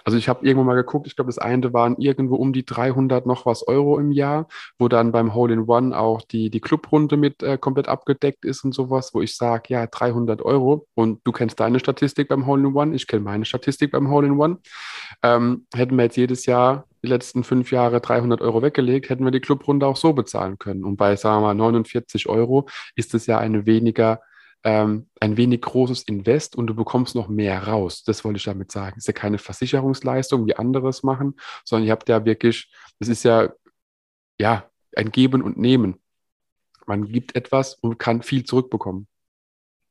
Also ich habe irgendwo mal geguckt, ich glaube, das eine waren irgendwo um die 300 noch was Euro im Jahr, wo dann beim Hole-in-One auch die, die Clubrunde mit äh, komplett abgedeckt ist und sowas, wo ich sage, ja, 300 Euro und du kennst deine Statistik beim Hole-in-One, ich kenne meine Statistik beim Hole-in-One, ähm, hätten wir jetzt jedes Jahr die letzten fünf Jahre 300 Euro weggelegt, hätten wir die Clubrunde auch so bezahlen können. Und bei, sagen wir mal, 49 Euro ist es ja eine weniger, ähm, ein wenig großes Invest und du bekommst noch mehr raus. Das wollte ich damit sagen. Es ist ja keine Versicherungsleistung, wie andere es machen, sondern ihr habt ja wirklich, es ist ja, ja, ein Geben und Nehmen. Man gibt etwas und kann viel zurückbekommen.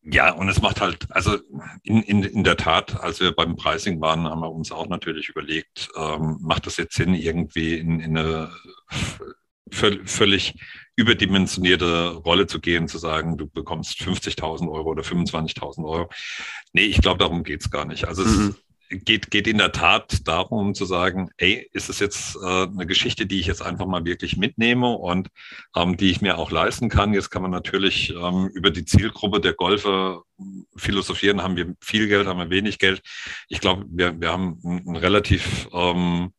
Ja, und es macht halt, also in, in, in der Tat, als wir beim Pricing waren, haben wir uns auch natürlich überlegt, ähm, macht das jetzt Sinn, irgendwie in, in eine völlig überdimensionierte Rolle zu gehen, zu sagen, du bekommst 50.000 Euro oder 25.000 Euro. Nee, ich glaube, darum geht's gar nicht. Also mhm. Geht, geht in der Tat darum zu sagen, ey, ist es jetzt äh, eine Geschichte, die ich jetzt einfach mal wirklich mitnehme und ähm, die ich mir auch leisten kann. Jetzt kann man natürlich ähm, über die Zielgruppe der Golfer philosophieren, haben wir viel Geld, haben wir wenig Geld. Ich glaube, wir, wir haben einen relativ ähm,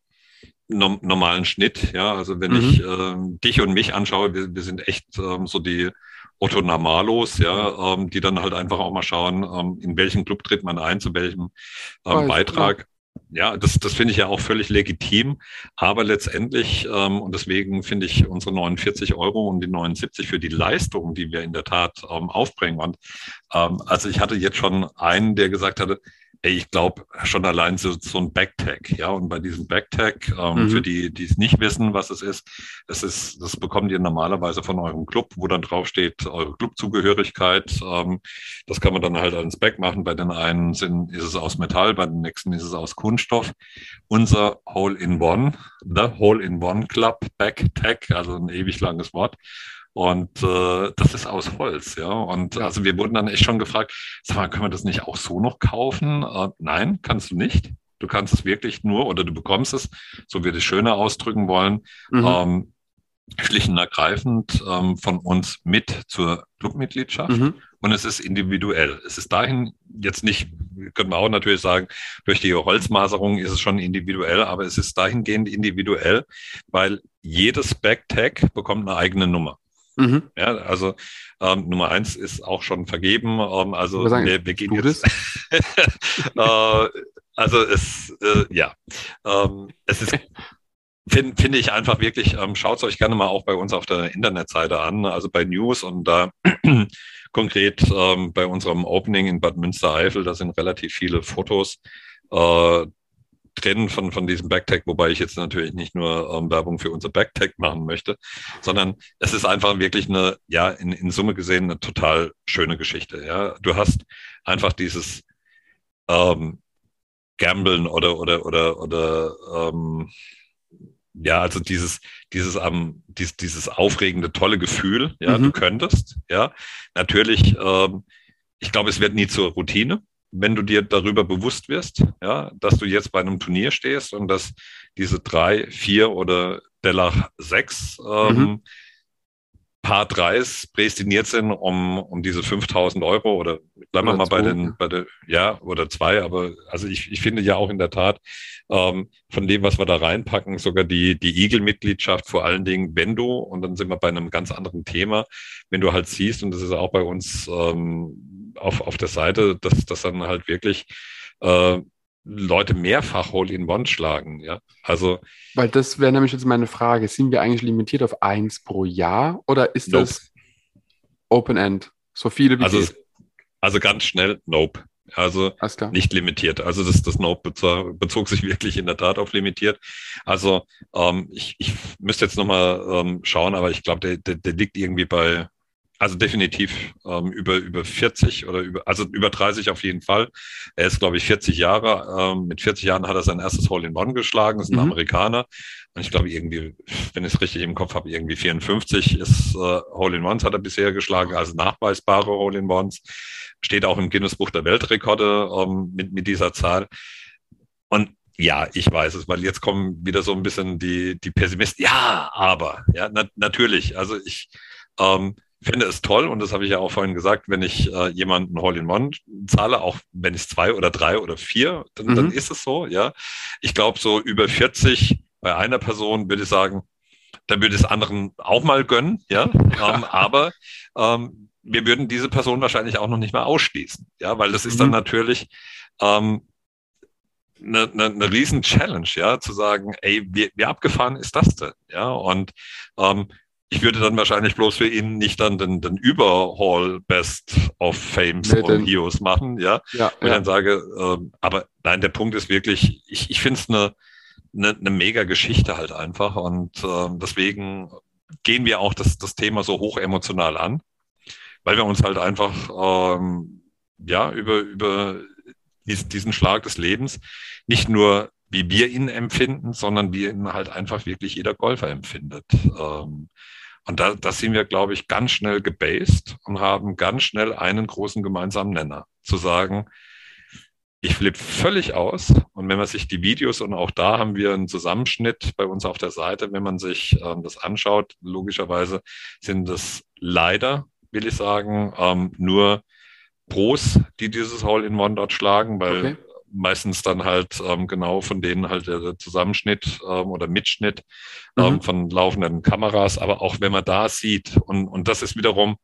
normalen Schnitt. Ja, also wenn mhm. ich äh, dich und mich anschaue, wir, wir sind echt ähm, so die Otto Normalos, ja, ähm, die dann halt einfach auch mal schauen, ähm, in welchen Club tritt man ein, zu welchem ähm, Beitrag. Ja, das, das finde ich ja auch völlig legitim. Aber letztendlich, ähm, und deswegen finde ich unsere 49 Euro und die 79 für die Leistung, die wir in der Tat ähm, aufbringen. Und ähm, also ich hatte jetzt schon einen, der gesagt hatte, ich glaube schon allein so, so ein Backtag, ja, und bei diesem Backtag, ähm, mhm. für die, die es nicht wissen, was es ist, das ist, das bekommt ihr normalerweise von eurem Club, wo dann drauf steht, eure Clubzugehörigkeit. Ähm, das kann man dann halt als Back machen. Bei den einen sind, ist es aus Metall, bei den nächsten ist es aus Kunststoff. Unser Hole-in-One, the Hole-in-One Club Backtag, also ein ewig langes Wort. Und äh, das ist aus Holz, ja. Und ja. also wir wurden dann echt schon gefragt, sag mal, können wir das nicht auch so noch kaufen? Äh, nein, kannst du nicht. Du kannst es wirklich nur oder du bekommst es, so wir das schöner ausdrücken wollen, mhm. ähm, schlicht und ergreifend ähm, von uns mit zur Clubmitgliedschaft. Mhm. Und es ist individuell. Es ist dahin jetzt nicht, können wir auch natürlich sagen, durch die Holzmaserung ist es schon individuell, aber es ist dahingehend individuell, weil jedes Backtag bekommt eine eigene Nummer. Mhm. Ja, also ähm, Nummer eins ist auch schon vergeben. Ähm, also sagen, wir, wir, gehen jetzt. [laughs] äh, also es, äh, ja, ähm, es ist finde find ich einfach wirklich, ähm, schaut es euch gerne mal auch bei uns auf der Internetseite an, also bei News und da [clears throat] konkret ähm, bei unserem Opening in Bad Münstereifel, da sind relativ viele Fotos. Äh, trennen von, von diesem Backtag, wobei ich jetzt natürlich nicht nur ähm, Werbung für unser Backtag machen möchte, sondern es ist einfach wirklich eine, ja, in, in Summe gesehen eine total schöne Geschichte. Ja, du hast einfach dieses ähm, Gamblen oder oder oder oder ähm, ja, also dieses, dieses, ähm, dies, dieses aufregende, tolle Gefühl, ja, mhm. du könntest, ja. Natürlich, ähm, ich glaube, es wird nie zur Routine wenn du dir darüber bewusst wirst, ja, dass du jetzt bei einem Turnier stehst und dass diese drei, vier oder Dellach sechs ähm, mhm. Paar Dreis prädestiniert sind, um, um diese 5000 Euro oder bleiben wir mal bei den, bei der, ja, oder zwei, aber also ich, ich finde ja auch in der Tat, ähm, von dem, was wir da reinpacken, sogar die, die Eagle-Mitgliedschaft, vor allen Dingen, wenn du, und dann sind wir bei einem ganz anderen Thema, wenn du halt siehst, und das ist auch bei uns ähm, auf, auf der Seite, dass, dass dann halt wirklich äh, Leute mehrfach Hole-in-One schlagen. Ja, also. Weil das wäre nämlich jetzt meine Frage. Sind wir eigentlich limitiert auf eins pro Jahr oder ist nope. das Open-End? So viele wie also, also ganz schnell, nope. Also nicht limitiert. Also das, das Note bezog, bezog, sich [laughs] wirklich in der Tat auf limitiert. Also ähm, ich, ich müsste jetzt nochmal ähm, schauen, aber ich glaube, der, der, der liegt irgendwie bei also definitiv ähm, über, über 40 oder über, also über 30 auf jeden Fall. Er ist, glaube ich, 40 Jahre. Ähm, mit 40 Jahren hat er sein erstes Hole-in-One geschlagen, ist ein mhm. Amerikaner. Und ich glaube, irgendwie, wenn ich es richtig im Kopf habe, irgendwie 54 ist äh, Hole-in-Ones hat er bisher geschlagen, also nachweisbare Hole-in-Ones. Steht auch im Guinness-Buch der Weltrekorde ähm, mit, mit dieser Zahl. Und ja, ich weiß es, weil jetzt kommen wieder so ein bisschen die, die Pessimisten. Ja, aber, ja, na, natürlich. Also ich, ähm, finde es toll und das habe ich ja auch vorhin gesagt, wenn ich äh, jemanden Hall-in-One zahle, auch wenn es zwei oder drei oder vier, dann, mhm. dann ist es so, ja. Ich glaube, so über 40 bei einer Person würde ich sagen, da würde es anderen auch mal gönnen, ja. [laughs] ähm, aber ähm, wir würden diese Person wahrscheinlich auch noch nicht mal ausschließen, ja, weil das ist dann mhm. natürlich ähm, eine, eine, eine riesen Challenge, ja, zu sagen, ey, wie, wie abgefahren ist das denn, ja, und ähm, ich würde dann wahrscheinlich bloß für ihn nicht dann den, den Überhaul Best of Fames nee, und Heroes machen, ja. ja und ja. dann sage, äh, aber nein, der Punkt ist wirklich, ich, ich finde es eine, eine, eine mega Geschichte halt einfach und äh, deswegen gehen wir auch das, das Thema so hoch emotional an. weil wir uns halt einfach ähm, ja über, über diesen Schlag des Lebens nicht nur wie wir ihn empfinden, sondern wie ihn halt einfach wirklich jeder Golfer empfindet. Ähm, und da, das sind wir, glaube ich, ganz schnell gebased und haben ganz schnell einen großen gemeinsamen Nenner. Zu sagen, ich flippe völlig aus. Und wenn man sich die Videos und auch da haben wir einen Zusammenschnitt bei uns auf der Seite, wenn man sich ähm, das anschaut, logischerweise sind es leider, will ich sagen, ähm, nur Pros, die dieses Hole-in-One dort schlagen, weil okay. Meistens dann halt ähm, genau von denen halt der Zusammenschnitt ähm, oder Mitschnitt ähm, mhm. von laufenden Kameras. Aber auch wenn man da sieht, und, und das ist wiederum,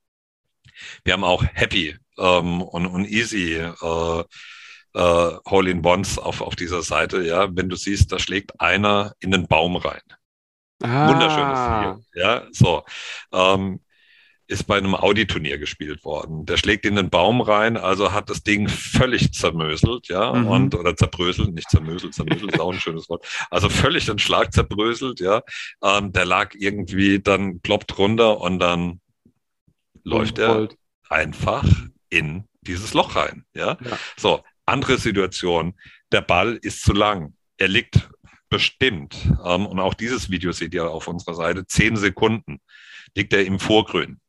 wir haben auch Happy ähm, und, und Easy äh, äh, Hole-in-Ones auf, auf dieser Seite, ja, wenn du siehst, da schlägt einer in den Baum rein. Ah. Wunderschönes Video. Ja, so. Ähm, ist bei einem Audi-Turnier gespielt worden. Der schlägt in den Baum rein, also hat das Ding völlig zermöselt, ja, mhm. und oder zerbröselt, nicht zermöselt, zermöselt ist auch ein schönes Wort. Also völlig den Schlag zerbröselt, ja. Ähm, der lag irgendwie dann kloppt runter und dann läuft er einfach in dieses Loch rein, ja. ja. So, andere Situation, der Ball ist zu lang. Er liegt bestimmt, ähm, und auch dieses Video seht ihr auf unserer Seite, zehn Sekunden liegt er im Vorgrün.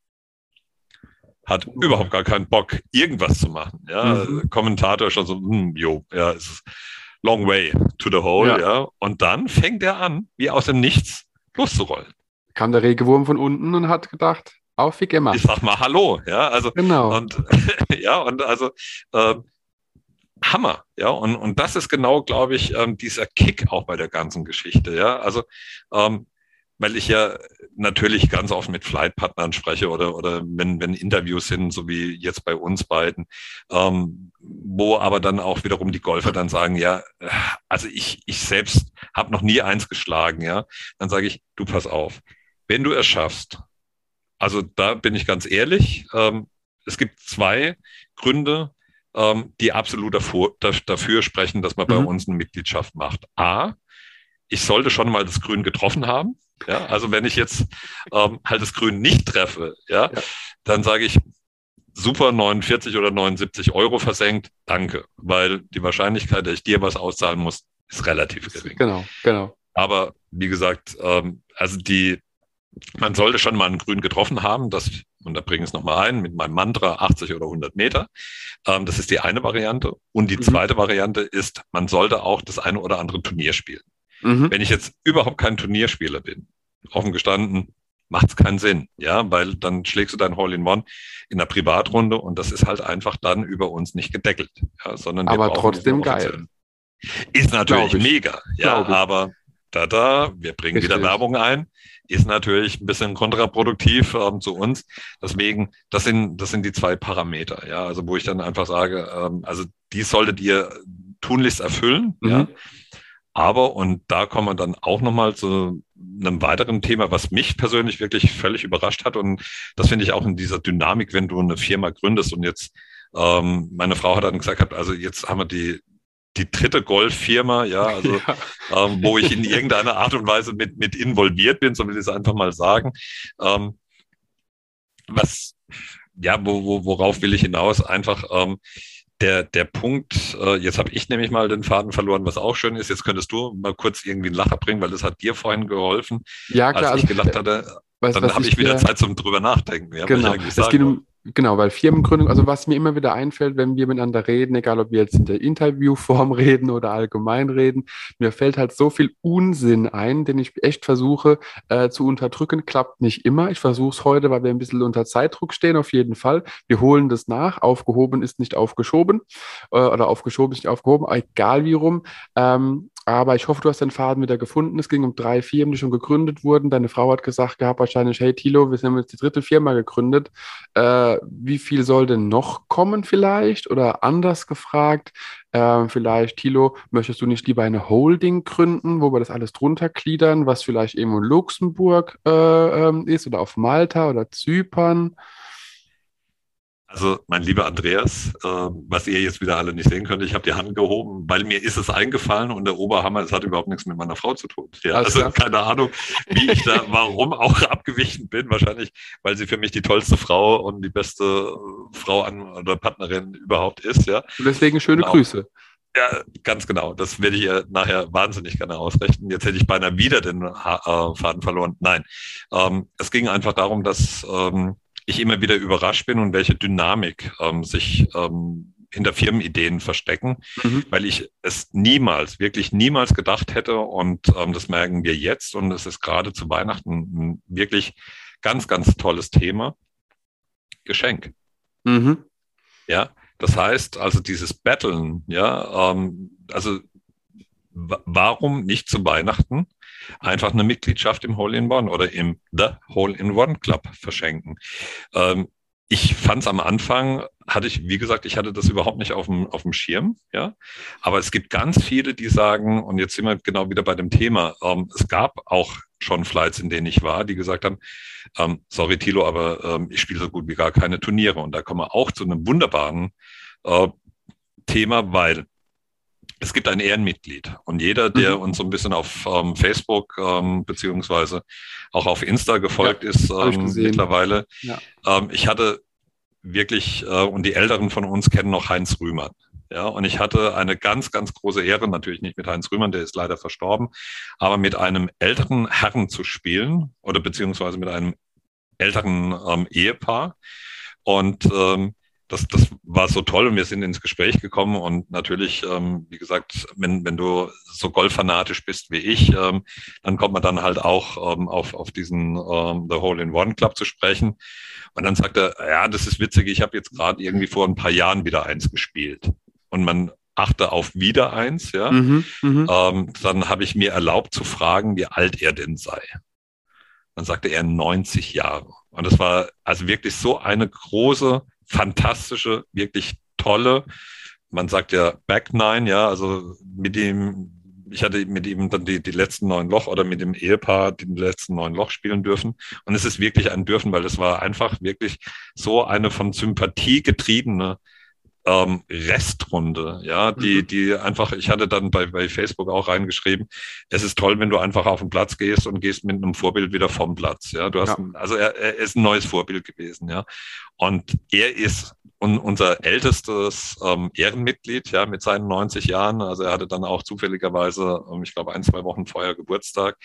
Hat überhaupt gar keinen Bock, irgendwas zu machen. Ja, mhm. Kommentator schon so, hm, jo, ja, es ist long way to the hole, ja. ja. Und dann fängt er an, wie aus dem Nichts loszurollen. Kam der Regewurm von unten und hat gedacht, auf wie gemacht. Ich sag mal Hallo, ja, also genau. und [laughs] ja und also äh, Hammer, ja, und, und das ist genau, glaube ich, ähm, dieser Kick auch bei der ganzen Geschichte, ja, also, ähm, weil ich ja natürlich ganz oft mit Flightpartnern spreche oder, oder wenn, wenn Interviews sind, so wie jetzt bei uns beiden, ähm, wo aber dann auch wiederum die Golfer dann sagen, ja, also ich, ich selbst habe noch nie eins geschlagen, ja, dann sage ich, du pass auf, wenn du es schaffst, also da bin ich ganz ehrlich, ähm, es gibt zwei Gründe, ähm, die absolut dafür, dafür sprechen, dass man mhm. bei uns eine Mitgliedschaft macht. A, ich sollte schon mal das Grün getroffen haben. Ja, also wenn ich jetzt ähm, halt das Grün nicht treffe, ja, ja. dann sage ich, super 49 oder 79 Euro versenkt, danke, weil die Wahrscheinlichkeit, dass ich dir was auszahlen muss, ist relativ gering. Genau, genau. Aber wie gesagt, ähm, also die, man sollte schon mal ein Grün getroffen haben, das und da bringe ich es nochmal ein, mit meinem Mantra 80 oder 100 Meter. Ähm, das ist die eine Variante. Und die mhm. zweite Variante ist, man sollte auch das eine oder andere Turnier spielen. Mhm. Wenn ich jetzt überhaupt kein Turnierspieler bin, offen gestanden, macht es keinen Sinn, ja, weil dann schlägst du dein Hole-in-One in einer Privatrunde und das ist halt einfach dann über uns nicht gedeckelt, ja, sondern aber trotzdem geil. Ist natürlich mega, ja, aber da da, wir bringen Richtig. wieder Werbung ein ist natürlich ein bisschen kontraproduktiv ähm, zu uns. Deswegen, das sind, das sind die zwei Parameter, ja, also wo ich dann einfach sage, ähm, also die solltet ihr tunlichst erfüllen, mhm. ja. Aber, und da kommen wir dann auch nochmal zu einem weiteren Thema, was mich persönlich wirklich völlig überrascht hat. Und das finde ich auch in dieser Dynamik, wenn du eine Firma gründest und jetzt ähm, meine Frau hat dann gesagt, also jetzt haben wir die, die dritte Golffirma, ja, also [laughs] ja. Ähm, wo ich in irgendeiner Art und Weise mit, mit involviert bin, so will ich es einfach mal sagen. Ähm, was, ja, wo, wo, worauf will ich hinaus? Einfach ähm, der, der Punkt, äh, jetzt habe ich nämlich mal den Faden verloren, was auch schön ist. Jetzt könntest du mal kurz irgendwie einen Lacher bringen, weil das hat dir vorhin geholfen. Ja, klar. Als ich also, gelacht hatte, was, dann habe ich wieder Zeit zum drüber nachdenken. Ja, genau. Es geht um, Genau, weil Firmengründung, also was mir immer wieder einfällt, wenn wir miteinander reden, egal ob wir jetzt in der Interviewform [laughs] reden oder allgemein reden, mir fällt halt so viel Unsinn ein, den ich echt versuche äh, zu unterdrücken. Klappt nicht immer. Ich versuche es heute, weil wir ein bisschen unter Zeitdruck stehen, auf jeden Fall. Wir holen das nach. Aufgehoben ist nicht aufgeschoben äh, oder aufgeschoben ist nicht aufgehoben, egal wie rum. Ähm, aber ich hoffe, du hast den Faden wieder gefunden. Es ging um drei Firmen, die schon gegründet wurden. Deine Frau hat gesagt gehabt wahrscheinlich, hey Tilo, wir haben jetzt die dritte Firma gegründet. Äh, wie viel soll denn noch kommen vielleicht? Oder anders gefragt, äh, vielleicht, Tilo, möchtest du nicht lieber eine Holding gründen, wo wir das alles drunter gliedern, was vielleicht eben in Luxemburg äh, ähm, ist oder auf Malta oder Zypern? Also, mein lieber Andreas, äh, was ihr jetzt wieder alle nicht sehen könnt, ich habe die Hand gehoben, weil mir ist es eingefallen und der Oberhammer, es hat überhaupt nichts mit meiner Frau zu tun. Ja, also klar. keine Ahnung, wie ich da, warum auch [laughs] abgewichen bin. Wahrscheinlich, weil sie für mich die tollste Frau und die beste Frau an, oder Partnerin überhaupt ist. Ja. Und deswegen schöne genau. Grüße. Ja, ganz genau. Das werde ich ihr nachher wahnsinnig gerne ausrechnen. Jetzt hätte ich beinahe wieder den ha äh, Faden verloren. Nein, ähm, es ging einfach darum, dass ähm, ich immer wieder überrascht bin und welche Dynamik ähm, sich ähm, hinter Firmenideen verstecken, mhm. weil ich es niemals, wirklich niemals gedacht hätte und ähm, das merken wir jetzt und es ist gerade zu Weihnachten ein wirklich ganz, ganz tolles Thema. Geschenk. Mhm. Ja, das heißt also dieses Battlen, ja, ähm, also warum nicht zu Weihnachten einfach eine Mitgliedschaft im Hole-in-One oder im The Hole-in-One Club verschenken. Ähm, ich fand es am Anfang, hatte ich, wie gesagt, ich hatte das überhaupt nicht auf dem, auf dem Schirm, ja. Aber es gibt ganz viele, die sagen, und jetzt sind wir genau wieder bei dem Thema, ähm, es gab auch schon Flights, in denen ich war, die gesagt haben, ähm, sorry Tilo, aber ähm, ich spiele so gut wie gar keine Turniere. Und da kommen wir auch zu einem wunderbaren äh, Thema, weil es gibt ein Ehrenmitglied und jeder, der mhm. uns so ein bisschen auf ähm, Facebook ähm, beziehungsweise auch auf Insta gefolgt ja, ist ähm, mittlerweile. Ja. Ähm, ich hatte wirklich, äh, und die Älteren von uns kennen noch Heinz Rühmann. Ja, und ich hatte eine ganz, ganz große Ehre, natürlich nicht mit Heinz Rühmann, der ist leider verstorben, aber mit einem älteren Herrn zu spielen oder beziehungsweise mit einem älteren ähm, Ehepaar. Und ähm, das, das war so toll und wir sind ins Gespräch gekommen und natürlich, ähm, wie gesagt, wenn, wenn du so golffanatisch bist wie ich, ähm, dann kommt man dann halt auch ähm, auf, auf diesen ähm, The Hole in One Club zu sprechen. Und dann sagt er, ja, das ist witzig, ich habe jetzt gerade irgendwie vor ein paar Jahren wieder eins gespielt. Und man achte auf wieder eins, ja. Mhm, mhm. ähm, dann habe ich mir erlaubt zu fragen, wie alt er denn sei. Dann sagte er 90 Jahre. Und das war also wirklich so eine große fantastische, wirklich tolle, man sagt ja Back Nine, ja, also mit dem, ich hatte mit ihm dann die, die letzten neun Loch oder mit dem Ehepaar die letzten neun Loch spielen dürfen. Und es ist wirklich ein Dürfen, weil es war einfach wirklich so eine von Sympathie getriebene ähm, Restrunde, ja, die, mhm. die einfach, ich hatte dann bei, bei Facebook auch reingeschrieben, es ist toll, wenn du einfach auf den Platz gehst und gehst mit einem Vorbild wieder vom Platz, ja. Du hast, ja. also er, er ist ein neues Vorbild gewesen, ja. Und er ist un, unser ältestes ähm, Ehrenmitglied, ja, mit seinen 90 Jahren. Also er hatte dann auch zufälligerweise, ähm, ich glaube, ein, zwei Wochen vorher Geburtstag.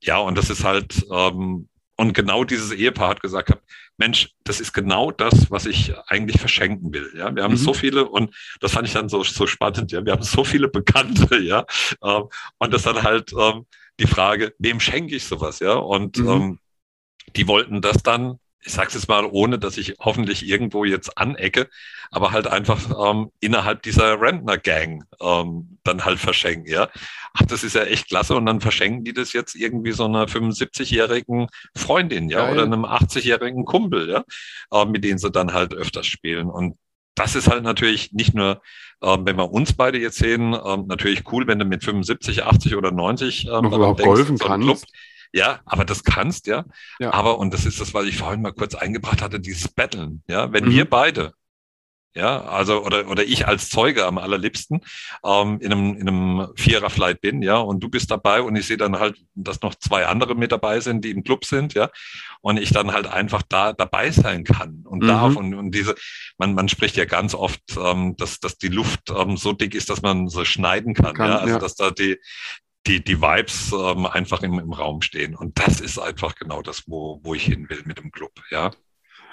Ja, und das ist halt, ähm, und genau dieses Ehepaar hat gesagt, Mensch, das ist genau das, was ich eigentlich verschenken will. Ja, wir haben mhm. so viele und das fand ich dann so, so spannend. Ja, wir haben so viele Bekannte. Ja, ähm, und das dann halt ähm, die Frage, wem schenke ich sowas? Ja, und mhm. ähm, die wollten das dann ich sage es jetzt mal, ohne dass ich hoffentlich irgendwo jetzt anecke, aber halt einfach ähm, innerhalb dieser Rentner-Gang ähm, dann halt verschenken, ja. Ach, das ist ja echt klasse und dann verschenken die das jetzt irgendwie so einer 75-jährigen Freundin, ja, Geil. oder einem 80-jährigen Kumpel, ja, äh, mit denen sie dann halt öfters spielen und das ist halt natürlich nicht nur, äh, wenn wir uns beide jetzt sehen, äh, natürlich cool, wenn du mit 75, 80 oder 90 ähm, überhaupt denkst, golfen so kannst. Club, ja, aber das kannst, ja. ja. Aber, und das ist das, was ich vorhin mal kurz eingebracht hatte, dieses Battlen, ja. Wenn mhm. wir beide, ja, also, oder, oder ich als Zeuge am allerliebsten, ähm, in einem, in einem Vierer-Flight bin, ja, und du bist dabei und ich sehe dann halt, dass noch zwei andere mit dabei sind, die im Club sind, ja, und ich dann halt einfach da dabei sein kann und mhm. darf und, und diese, man, man spricht ja ganz oft, ähm, dass, dass die Luft ähm, so dick ist, dass man so schneiden kann, kann ja, also, ja. dass da die, die, die Vibes ähm, einfach im, im Raum stehen. Und das ist einfach genau das, wo, wo ich hin will mit dem Club, ja.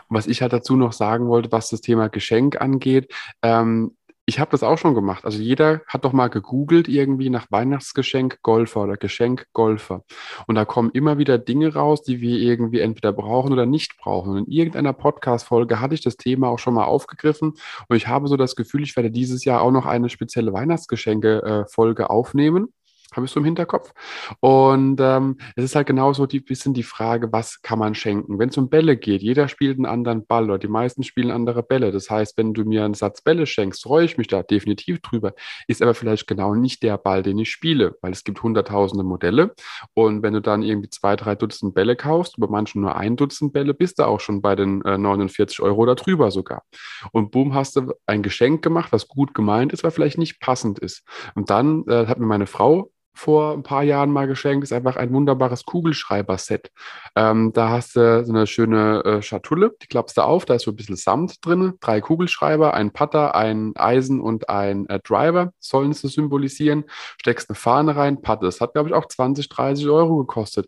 Was ich halt dazu noch sagen wollte, was das Thema Geschenk angeht, ähm, ich habe das auch schon gemacht. Also jeder hat doch mal gegoogelt irgendwie nach Weihnachtsgeschenk Golfer oder Geschenk Golfer. Und da kommen immer wieder Dinge raus, die wir irgendwie entweder brauchen oder nicht brauchen. Und in irgendeiner Podcast-Folge hatte ich das Thema auch schon mal aufgegriffen. Und ich habe so das Gefühl, ich werde dieses Jahr auch noch eine spezielle Weihnachtsgeschenke-Folge aufnehmen habe ich so im Hinterkopf. Und ähm, es ist halt genauso ein bisschen die Frage, was kann man schenken? Wenn es um Bälle geht, jeder spielt einen anderen Ball oder die meisten spielen andere Bälle. Das heißt, wenn du mir einen Satz Bälle schenkst, freue ich mich da definitiv drüber. Ist aber vielleicht genau nicht der Ball, den ich spiele, weil es gibt hunderttausende Modelle. Und wenn du dann irgendwie zwei, drei Dutzend Bälle kaufst, bei manchen nur ein Dutzend Bälle, bist du auch schon bei den äh, 49 Euro oder drüber sogar. Und boom, hast du ein Geschenk gemacht, was gut gemeint ist, aber vielleicht nicht passend ist. Und dann äh, hat mir meine Frau vor ein paar Jahren mal geschenkt, ist einfach ein wunderbares Kugelschreiber-Set. Ähm, da hast du so eine schöne äh, Schatulle, die klappst du auf, da ist so ein bisschen Samt drin, drei Kugelschreiber, ein Putter, ein Eisen und ein äh, Driver sollen sie symbolisieren. Steckst eine Fahne rein, Patte. Das hat, glaube ich, auch 20, 30 Euro gekostet.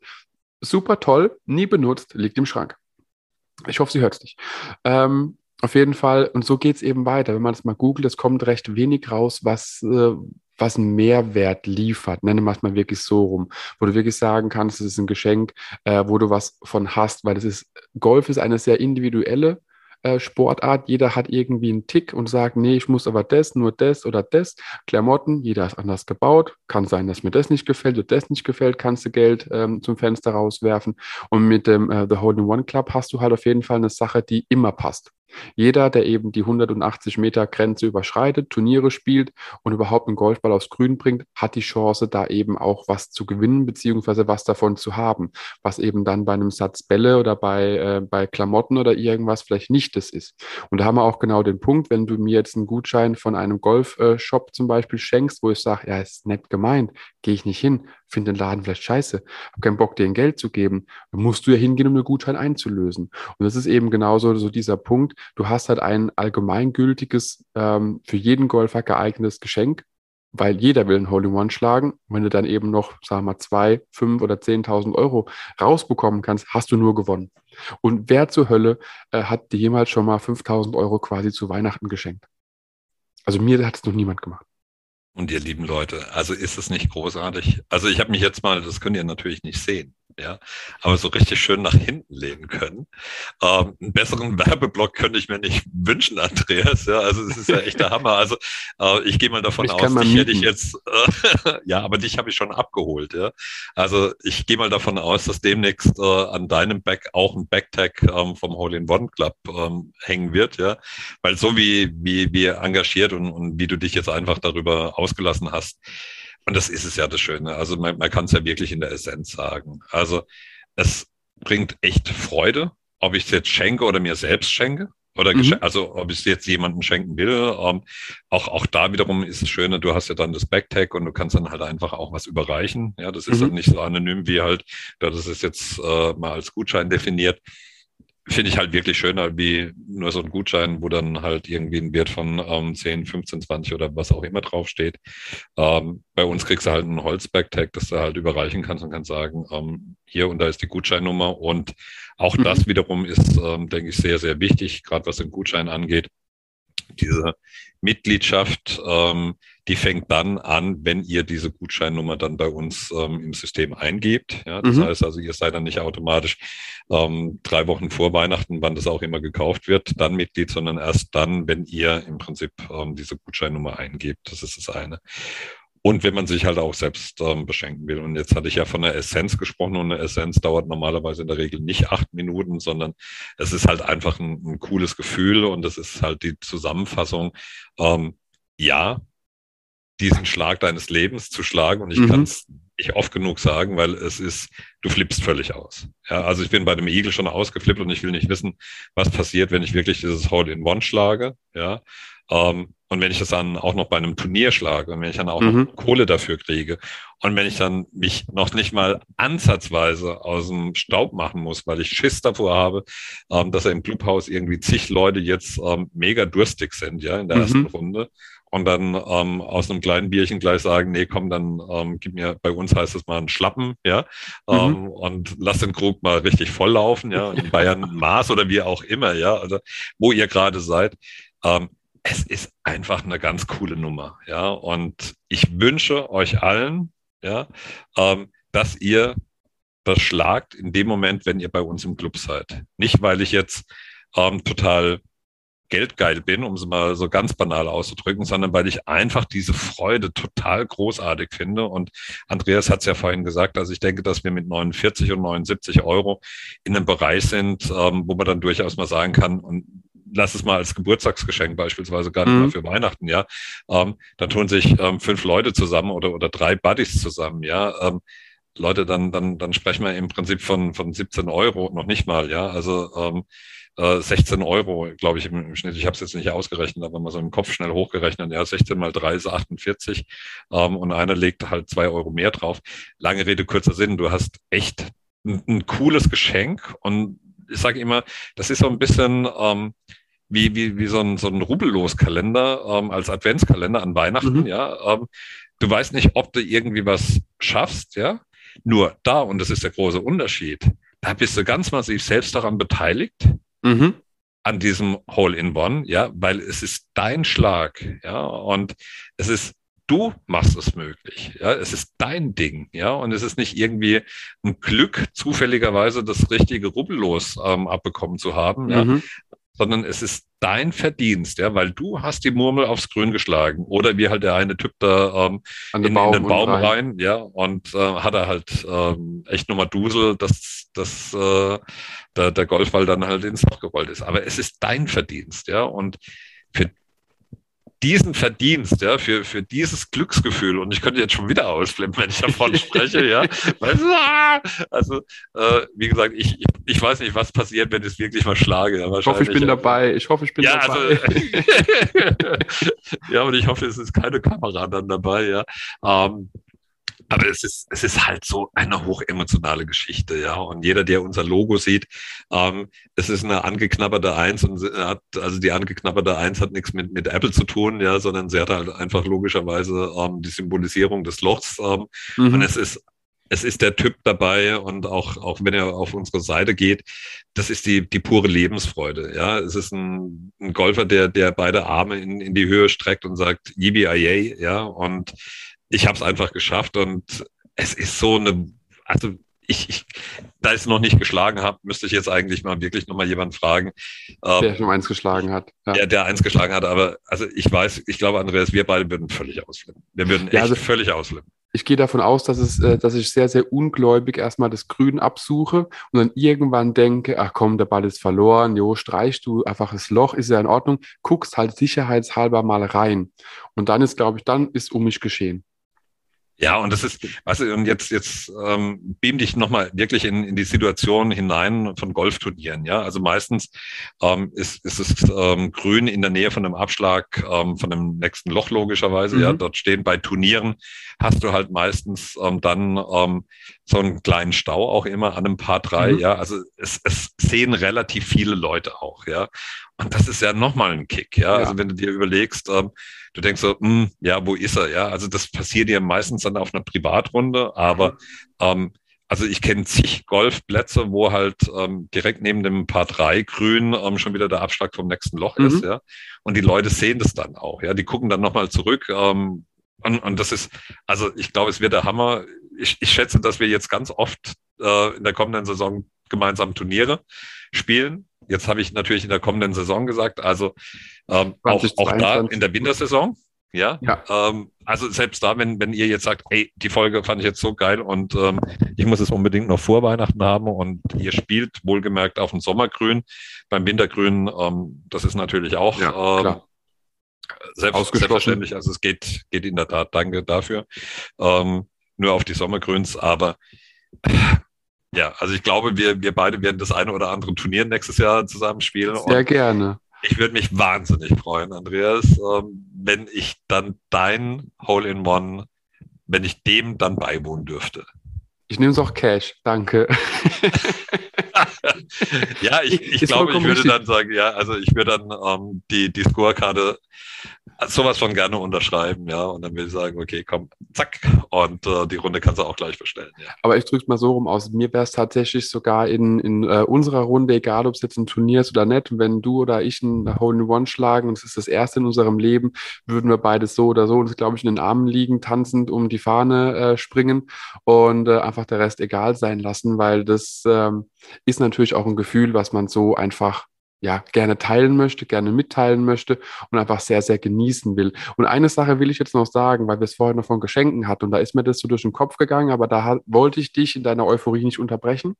Super toll, nie benutzt, liegt im Schrank. Ich hoffe, sie hört es nicht. Ähm, auf jeden Fall, und so geht es eben weiter. Wenn man es mal googelt, es kommt recht wenig raus, was, äh, was einen Mehrwert liefert. Nenne es mal wirklich so rum, wo du wirklich sagen kannst, es ist ein Geschenk, äh, wo du was von hast, weil das ist, Golf ist eine sehr individuelle äh, Sportart. Jeder hat irgendwie einen Tick und sagt, nee, ich muss aber das, nur das oder das. Klamotten, jeder ist anders gebaut. Kann sein, dass mir das nicht gefällt oder das nicht gefällt, kannst du Geld ähm, zum Fenster rauswerfen. Und mit dem äh, The Holding One Club hast du halt auf jeden Fall eine Sache, die immer passt. Jeder, der eben die 180 Meter Grenze überschreitet, Turniere spielt und überhaupt einen Golfball aufs Grün bringt, hat die Chance, da eben auch was zu gewinnen, beziehungsweise was davon zu haben, was eben dann bei einem Satz Bälle oder bei, äh, bei Klamotten oder irgendwas vielleicht nicht das ist. Und da haben wir auch genau den Punkt, wenn du mir jetzt einen Gutschein von einem Golfshop äh, zum Beispiel schenkst, wo ich sage, ja, ist nett gemeint, gehe ich nicht hin, finde den Laden vielleicht scheiße, habe keinen Bock, dir Geld zu geben, dann musst du ja hingehen, um einen Gutschein einzulösen. Und das ist eben genauso so dieser Punkt. Du hast halt ein allgemeingültiges, ähm, für jeden Golfer geeignetes Geschenk, weil jeder will ein Hole-in-One schlagen. Und wenn du dann eben noch, sagen wir mal, zwei, fünf oder zehntausend Euro rausbekommen kannst, hast du nur gewonnen. Und wer zur Hölle äh, hat dir jemals schon mal 5000 Euro quasi zu Weihnachten geschenkt? Also mir hat es noch niemand gemacht. Und ihr lieben Leute, also ist es nicht großartig? Also ich habe mich jetzt mal, das könnt ihr natürlich nicht sehen, ja, aber so richtig schön nach hinten lehnen können. Ähm, einen besseren [laughs] Werbeblock könnte ich mir nicht wünschen, Andreas. Ja, also es ist ja echt der Hammer. Also äh, ich gehe mal davon ich aus, dich hätte ich jetzt, äh, [laughs] ja, aber dich habe ich schon abgeholt. Ja, also ich gehe mal davon aus, dass demnächst äh, an deinem Back auch ein Backtag ähm, vom Hole in One Club ähm, hängen wird. Ja, weil so wie wie wie engagiert und, und wie du dich jetzt einfach darüber ausgelassen hast und das ist es ja das Schöne. Also man, man kann es ja wirklich in der Essenz sagen. Also es bringt echt Freude, ob ich es jetzt schenke oder mir selbst schenke. Oder mhm. also ob ich es jetzt jemandem schenken will. Ähm, auch, auch da wiederum ist es Schöne, du hast ja dann das Backtag und du kannst dann halt einfach auch was überreichen. Ja, das ist mhm. dann nicht so anonym wie halt, das ist jetzt äh, mal als Gutschein definiert finde ich halt wirklich schöner wie nur so ein Gutschein, wo dann halt irgendwie ein Wert von ähm, 10, 15, 20 oder was auch immer draufsteht. Ähm, bei uns kriegst du halt einen Holzback-Tag, das du halt überreichen kannst und kannst sagen, ähm, hier und da ist die Gutscheinnummer. Und auch mhm. das wiederum ist, ähm, denke ich, sehr, sehr wichtig, gerade was den Gutschein angeht. Diese Mitgliedschaft, ähm, die fängt dann an, wenn ihr diese Gutscheinnummer dann bei uns ähm, im System eingebt. Ja, das mhm. heißt also, ihr seid dann nicht automatisch ähm, drei Wochen vor Weihnachten, wann das auch immer gekauft wird, dann Mitglied, sondern erst dann, wenn ihr im Prinzip ähm, diese Gutscheinnummer eingebt. Das ist das eine. Und wenn man sich halt auch selbst ähm, beschenken will. Und jetzt hatte ich ja von der Essenz gesprochen und eine Essenz dauert normalerweise in der Regel nicht acht Minuten, sondern es ist halt einfach ein, ein cooles Gefühl und das ist halt die Zusammenfassung. Ähm, ja, diesen Schlag deines Lebens zu schlagen und ich mhm. kann es nicht oft genug sagen, weil es ist, du flippst völlig aus. Ja, also ich bin bei dem Eagle schon ausgeflippt und ich will nicht wissen, was passiert, wenn ich wirklich dieses Hole-in-One schlage. Ja, ähm, und wenn ich das dann auch noch bei einem Turnier schlage und wenn ich dann auch mhm. noch Kohle dafür kriege und wenn ich dann mich noch nicht mal ansatzweise aus dem Staub machen muss, weil ich Schiss davor habe, ähm, dass er im Clubhaus irgendwie zig Leute jetzt ähm, mega durstig sind, ja, in der mhm. ersten Runde und dann ähm, aus einem kleinen Bierchen gleich sagen, nee, komm, dann ähm, gib mir, bei uns heißt es mal einen Schlappen, ja, mhm. ähm, und lass den Krug mal richtig voll laufen, ja, in Bayern [laughs] Maß oder wie auch immer, ja, also wo ihr gerade seid. Ähm, es ist einfach eine ganz coole Nummer, ja. Und ich wünsche euch allen, ja, ähm, dass ihr das schlagt in dem Moment, wenn ihr bei uns im Club seid. Nicht, weil ich jetzt ähm, total geldgeil bin, um es mal so ganz banal auszudrücken, sondern weil ich einfach diese Freude total großartig finde. Und Andreas hat es ja vorhin gesagt, also ich denke, dass wir mit 49 und 79 Euro in einem Bereich sind, ähm, wo man dann durchaus mal sagen kann, und lass es mal als Geburtstagsgeschenk beispielsweise gar nicht mhm. mal für Weihnachten, ja. Ähm, da tun sich ähm, fünf Leute zusammen oder, oder drei Buddies zusammen, ja. Ähm, Leute, dann, dann, dann sprechen wir im Prinzip von, von 17 Euro, noch nicht mal, ja. Also ähm, äh, 16 Euro, glaube ich, im, Schnitt. Ich habe es jetzt nicht ausgerechnet, aber mal so im Kopf schnell hochgerechnet. Ja, 16 mal 3 ist 48 ähm, und einer legt halt zwei Euro mehr drauf. Lange Rede, kurzer Sinn, du hast echt ein, ein cooles Geschenk und ich sage immer, das ist so ein bisschen ähm, wie, wie, wie so ein, so ein Rubellos-Kalender ähm, als Adventskalender an Weihnachten, mhm. ja. Ähm, du weißt nicht, ob du irgendwie was schaffst, ja. Nur da, und das ist der große Unterschied, da bist du ganz massiv selbst daran beteiligt, mhm. an diesem Hole-in-One, ja, weil es ist dein Schlag, ja, und es ist du machst es möglich. Ja, es ist dein Ding. Ja, und es ist nicht irgendwie ein Glück, zufälligerweise das richtige Rubbellos ähm, abbekommen zu haben. Ja, mhm sondern es ist dein Verdienst, ja, weil du hast die Murmel aufs Grün geschlagen oder wie halt der eine Typ da ähm, in, in, den Baum rein. rein, ja, und äh, hat er halt ähm, echt nochmal Dusel, dass, dass äh, der, der Golfball dann halt ins Loch gerollt ist. Aber es ist dein Verdienst, ja, und für diesen Verdienst, ja, für, für dieses Glücksgefühl, und ich könnte jetzt schon wieder ausflippen, wenn ich davon [laughs] spreche, ja. Ah! Also, äh, wie gesagt, ich, ich, ich, weiß nicht, was passiert, wenn ich es wirklich mal schlage. Ja, ich hoffe, ich bin dabei. Ich hoffe, ich bin ja, dabei. Also, [laughs] ja, und ich hoffe, es ist keine Kamera dann dabei, ja. Ähm, aber es ist, es ist halt so eine hochemotionale Geschichte, ja. Und jeder, der unser Logo sieht, ähm, es ist eine angeknabberte Eins und hat, also die angeknabberte Eins hat nichts mit, mit Apple zu tun, ja, sondern sie hat halt einfach logischerweise ähm, die Symbolisierung des Lochs. Ähm, mhm. Und es ist es ist der Typ dabei und auch, auch wenn er auf unsere Seite geht, das ist die, die pure Lebensfreude. Ja, es ist ein, ein Golfer, der, der beide Arme in, in die Höhe streckt und sagt, yibi ja, und ich habe es einfach geschafft und es ist so eine, also ich, ich da ich es noch nicht geschlagen habe, müsste ich jetzt eigentlich mal wirklich nochmal jemanden fragen. Ähm, der schon eins geschlagen hat. Ja. Der, der eins geschlagen hat, aber also ich weiß, ich glaube, Andreas, wir beide würden völlig ausflippen. Wir würden echt ja, also, völlig ausflippen. Ich gehe davon aus, dass, es, äh, dass ich sehr, sehr ungläubig erstmal das Grün absuche und dann irgendwann denke, ach komm, der Ball ist verloren, jo, streichst du einfach das Loch, ist ja in Ordnung, guckst halt sicherheitshalber mal rein. Und dann ist, glaube ich, dann ist um mich geschehen. Ja, und das ist, weißt du, und jetzt, jetzt ähm, beam dich nochmal wirklich in, in die Situation hinein von Golfturnieren. Ja, also meistens ähm, ist, ist es ähm, grün in der Nähe von einem Abschlag, ähm, von dem nächsten Loch logischerweise. Mhm. Ja, dort stehen bei Turnieren hast du halt meistens ähm, dann ähm, so einen kleinen Stau auch immer an einem Paar drei. Mhm. Ja, also es, es sehen relativ viele Leute auch. Ja, und das ist ja nochmal ein Kick. Ja, ja. also wenn du dir überlegst, ähm, du denkst so, mh, hm, ja, wo ist er? Ja, also das passiert dir meistens dann auf einer Privatrunde, aber ähm, also ich kenne zig Golfplätze, wo halt ähm, direkt neben dem Paar 3 grün ähm, schon wieder der Abschlag vom nächsten Loch mhm. ist, ja. Und die Leute sehen das dann auch, ja. Die gucken dann nochmal zurück. Ähm, und, und das ist, also ich glaube, es wird der Hammer. Ich, ich schätze, dass wir jetzt ganz oft äh, in der kommenden Saison gemeinsam Turniere spielen. Jetzt habe ich natürlich in der kommenden Saison gesagt, also ähm, auch, auch da in der Wintersaison. Ja, ja. Ähm, also selbst da, wenn, wenn ihr jetzt sagt, hey, die Folge fand ich jetzt so geil und ähm, ich muss es unbedingt noch vor Weihnachten haben und ihr spielt wohlgemerkt auf dem Sommergrün, beim Wintergrün, ähm, das ist natürlich auch ja, ähm, selbst, selbstverständlich. Also es geht, geht in der Tat, danke dafür. Ähm, nur auf die Sommergrüns, aber ja, also ich glaube, wir, wir beide werden das eine oder andere Turnier nächstes Jahr zusammenspielen. Sehr gerne. Ich würde mich wahnsinnig freuen, Andreas, ähm, wenn ich dann dein Hole-in-One, wenn ich dem dann beiwohnen dürfte. Ich nehme es auch Cash, danke. [laughs] ja, ich, ich glaube, ich würde richtig. dann sagen, ja, also ich würde dann ähm, die, die Scorekarte sowas von gerne unterschreiben, ja. Und dann will ich sagen, okay, komm, zack. Und äh, die Runde kannst du auch gleich bestellen, ja. Aber ich drücke es mal so rum aus. Mir wäre es tatsächlich sogar in, in äh, unserer Runde, egal ob es jetzt ein Turnier ist oder nicht, wenn du oder ich ein Hole-in-One schlagen und es ist das erste in unserem Leben, würden wir beides so oder so uns, glaube ich, in den Armen liegen, tanzend um die Fahne äh, springen und äh, einfach der Rest egal sein lassen, weil das ähm, ist natürlich auch ein Gefühl, was man so einfach ja, gerne teilen möchte, gerne mitteilen möchte und einfach sehr, sehr genießen will. Und eine Sache will ich jetzt noch sagen, weil wir es vorher noch von Geschenken hatten und da ist mir das so durch den Kopf gegangen, aber da wollte ich dich in deiner Euphorie nicht unterbrechen.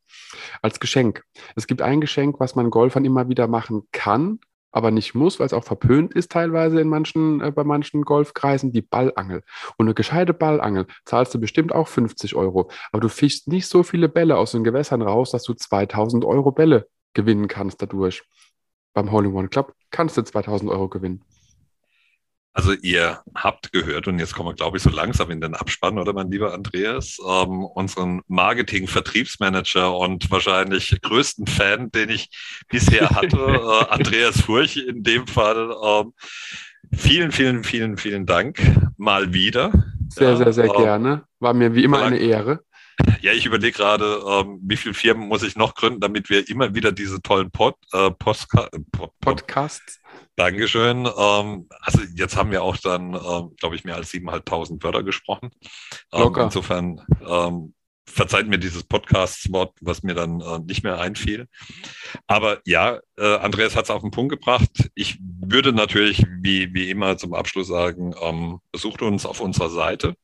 Als Geschenk. Es gibt ein Geschenk, was man Golfern immer wieder machen kann, aber nicht muss, weil es auch verpönt ist teilweise in manchen, äh, bei manchen Golfkreisen, die Ballangel. Und eine gescheite Ballangel zahlst du bestimmt auch 50 Euro, aber du fischst nicht so viele Bälle aus den Gewässern raus, dass du 2000 Euro Bälle gewinnen kannst dadurch beim Hole-in-One Club kannst du 2000 Euro gewinnen. Also ihr habt gehört, und jetzt kommen wir, glaube ich, so langsam in den Abspann, oder mein lieber Andreas, ähm, unseren Marketing-Vertriebsmanager und wahrscheinlich größten Fan, den ich bisher hatte, [laughs] äh, Andreas Furch in dem Fall. Ähm, vielen, vielen, vielen, vielen Dank mal wieder. Sehr, ja, sehr, sehr ähm, gerne. War mir wie immer eine Ehre. Ja, ich überlege gerade, ähm, wie viele Firmen muss ich noch gründen, damit wir immer wieder diese tollen Pod, äh, Postka äh, Pod Podcasts. Dankeschön. Ähm, also jetzt haben wir auch dann, ähm, glaube ich, mehr als 7.500 Wörter gesprochen. Ähm, insofern ähm, verzeiht mir dieses Podcast-Wort, was mir dann äh, nicht mehr einfiel. Aber ja, äh, Andreas hat es auf den Punkt gebracht. Ich würde natürlich, wie, wie immer zum Abschluss sagen, ähm, besucht uns auf unserer Seite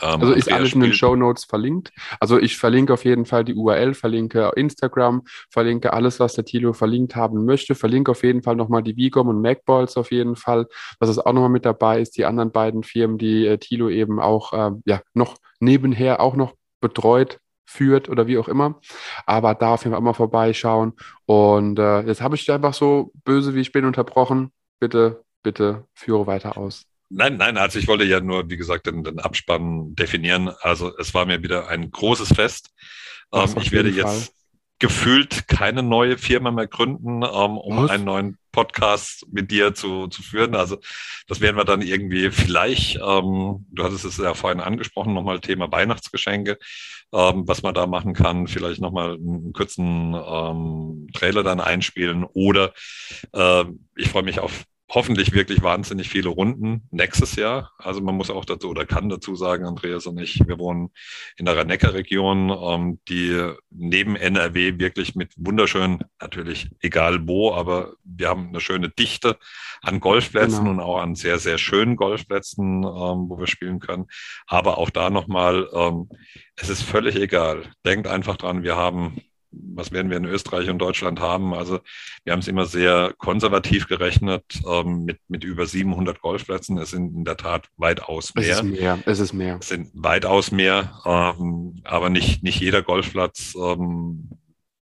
ähm, also ist alles in den Show Notes verlinkt. Also ich verlinke auf jeden Fall die URL, verlinke Instagram, verlinke alles, was der Tilo verlinkt haben möchte, verlinke auf jeden Fall nochmal die Vigom und MacBalls auf jeden Fall, dass es auch nochmal mit dabei ist, die anderen beiden Firmen, die äh, Tilo eben auch äh, ja, noch nebenher auch noch betreut, führt oder wie auch immer. Aber da auf jeden Fall mal vorbeischauen. Und äh, jetzt habe ich dich einfach so böse, wie ich bin, unterbrochen. Bitte, bitte führe weiter aus. Nein, nein, also ich wollte ja nur, wie gesagt, den, den Abspann definieren. Also es war mir wieder ein großes Fest. Ähm, ich werde Fall. jetzt gefühlt keine neue Firma mehr gründen, ähm, um Was? einen neuen Podcast mit dir zu, zu führen. Also das werden wir dann irgendwie vielleicht, ähm, du hattest es ja vorhin angesprochen, nochmal Thema Weihnachtsgeschenke, ähm, was man da machen kann, vielleicht nochmal einen kurzen ähm, Trailer dann einspielen oder äh, ich freue mich auf hoffentlich wirklich wahnsinnig viele Runden nächstes Jahr. Also man muss auch dazu oder kann dazu sagen, Andreas und ich, wir wohnen in der Rhein-Neckar-Region, ähm, die neben NRW wirklich mit wunderschön, natürlich egal wo, aber wir haben eine schöne Dichte an Golfplätzen genau. und auch an sehr, sehr schönen Golfplätzen, ähm, wo wir spielen können. Aber auch da nochmal, ähm, es ist völlig egal. Denkt einfach dran, wir haben was werden wir in Österreich und Deutschland haben? Also wir haben es immer sehr konservativ gerechnet ähm, mit, mit über 700 Golfplätzen. Es sind in der Tat weitaus mehr. Es ist mehr. Es ist mehr. Es sind weitaus mehr, ähm, aber nicht, nicht jeder Golfplatz ähm,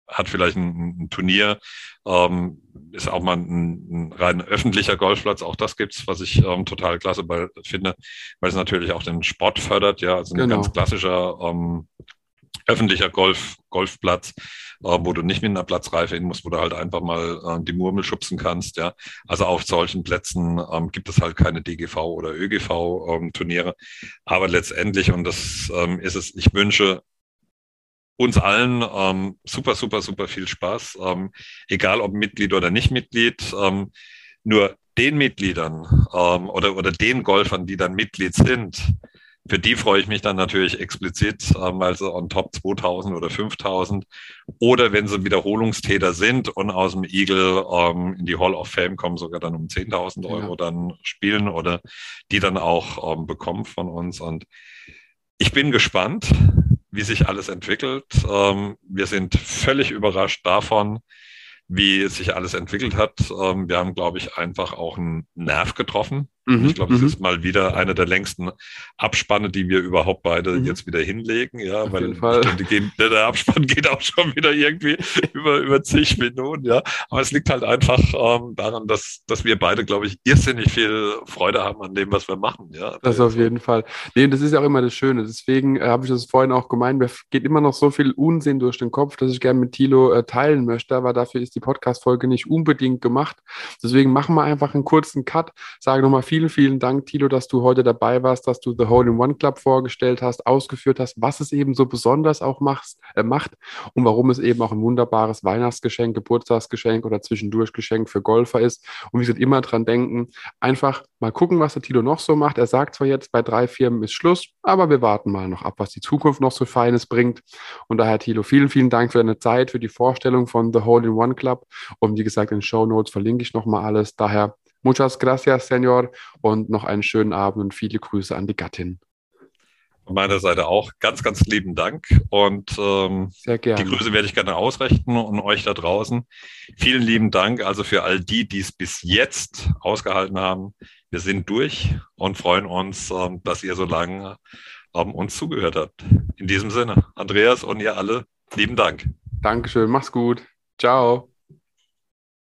hat vielleicht ein, ein Turnier, ähm, ist auch mal ein, ein, rein öffentlicher Golfplatz. Auch das gibt's, was ich ähm, total klasse bei, finde, weil es natürlich auch den Sport fördert. Ja, also ein genau. ganz klassischer ähm, öffentlicher Golf, Golfplatz, äh, wo du nicht mit einer Platzreife hin musst, wo du halt einfach mal äh, die Murmel schubsen kannst. Ja, also auf solchen Plätzen ähm, gibt es halt keine DGV oder ÖGV ähm. Aber letztendlich und das ähm, ist es. Ich wünsche uns allen ähm, super, super, super viel Spaß, ähm, egal ob Mitglied oder nicht Mitglied. Ähm, nur den Mitgliedern oder, oder den Golfern, die dann Mitglied sind, für die freue ich mich dann natürlich explizit, ähm, weil sie on top 2000 oder 5000 oder wenn sie Wiederholungstäter sind und aus dem Eagle ähm, in die Hall of Fame kommen, sogar dann um 10.000 Euro ja. dann spielen oder die dann auch ähm, bekommen von uns. Und ich bin gespannt, wie sich alles entwickelt. Ähm, wir sind völlig überrascht davon, wie sich alles entwickelt hat. Ähm, wir haben, glaube ich, einfach auch einen Nerv getroffen Mhm, ich glaube, es mhm. ist mal wieder eine der längsten Abspanne, die wir überhaupt beide mhm. jetzt wieder hinlegen. Ja, Auf weil denke, gehen, der Abspann [laughs] geht auch schon wieder irgendwie [laughs] über, über zig Minuten. Ja, aber es liegt halt einfach ähm, daran, dass, dass wir beide, glaube ich, irrsinnig viel Freude haben an dem, was wir machen. Ja, das auf jeden Fall. Nee, das ist ja auch immer das Schöne. Deswegen äh, habe ich das vorhin auch gemeint. Mir geht immer noch so viel Unsinn durch den Kopf, dass ich gerne mit Thilo äh, teilen möchte. Aber dafür ist die Podcast-Folge nicht unbedingt gemacht. Deswegen machen wir einfach einen kurzen Cut. Sage nochmal viel vielen, vielen Dank, Tilo, dass du heute dabei warst, dass du The Hole in One Club vorgestellt hast, ausgeführt hast, was es eben so besonders auch machst, äh, macht und warum es eben auch ein wunderbares Weihnachtsgeschenk, Geburtstagsgeschenk oder Zwischendurchgeschenk für Golfer ist. Und wie gesagt, immer dran denken, einfach mal gucken, was der Tilo noch so macht. Er sagt zwar jetzt, bei drei Firmen ist Schluss, aber wir warten mal noch ab, was die Zukunft noch so Feines bringt. Und daher, Tilo, vielen, vielen Dank für deine Zeit, für die Vorstellung von The Hole in One Club. Und wie gesagt, in den Show Notes verlinke ich nochmal alles. Daher Muchas gracias, Senor, und noch einen schönen Abend und viele Grüße an die Gattin. Von meiner Seite auch ganz, ganz lieben Dank und ähm, Sehr gerne. die Grüße werde ich gerne ausrichten und euch da draußen. Vielen lieben Dank also für all die, die es bis jetzt ausgehalten haben. Wir sind durch und freuen uns, ähm, dass ihr so lange ähm, uns zugehört habt. In diesem Sinne, Andreas und ihr alle, lieben Dank. Dankeschön, mach's gut. Ciao.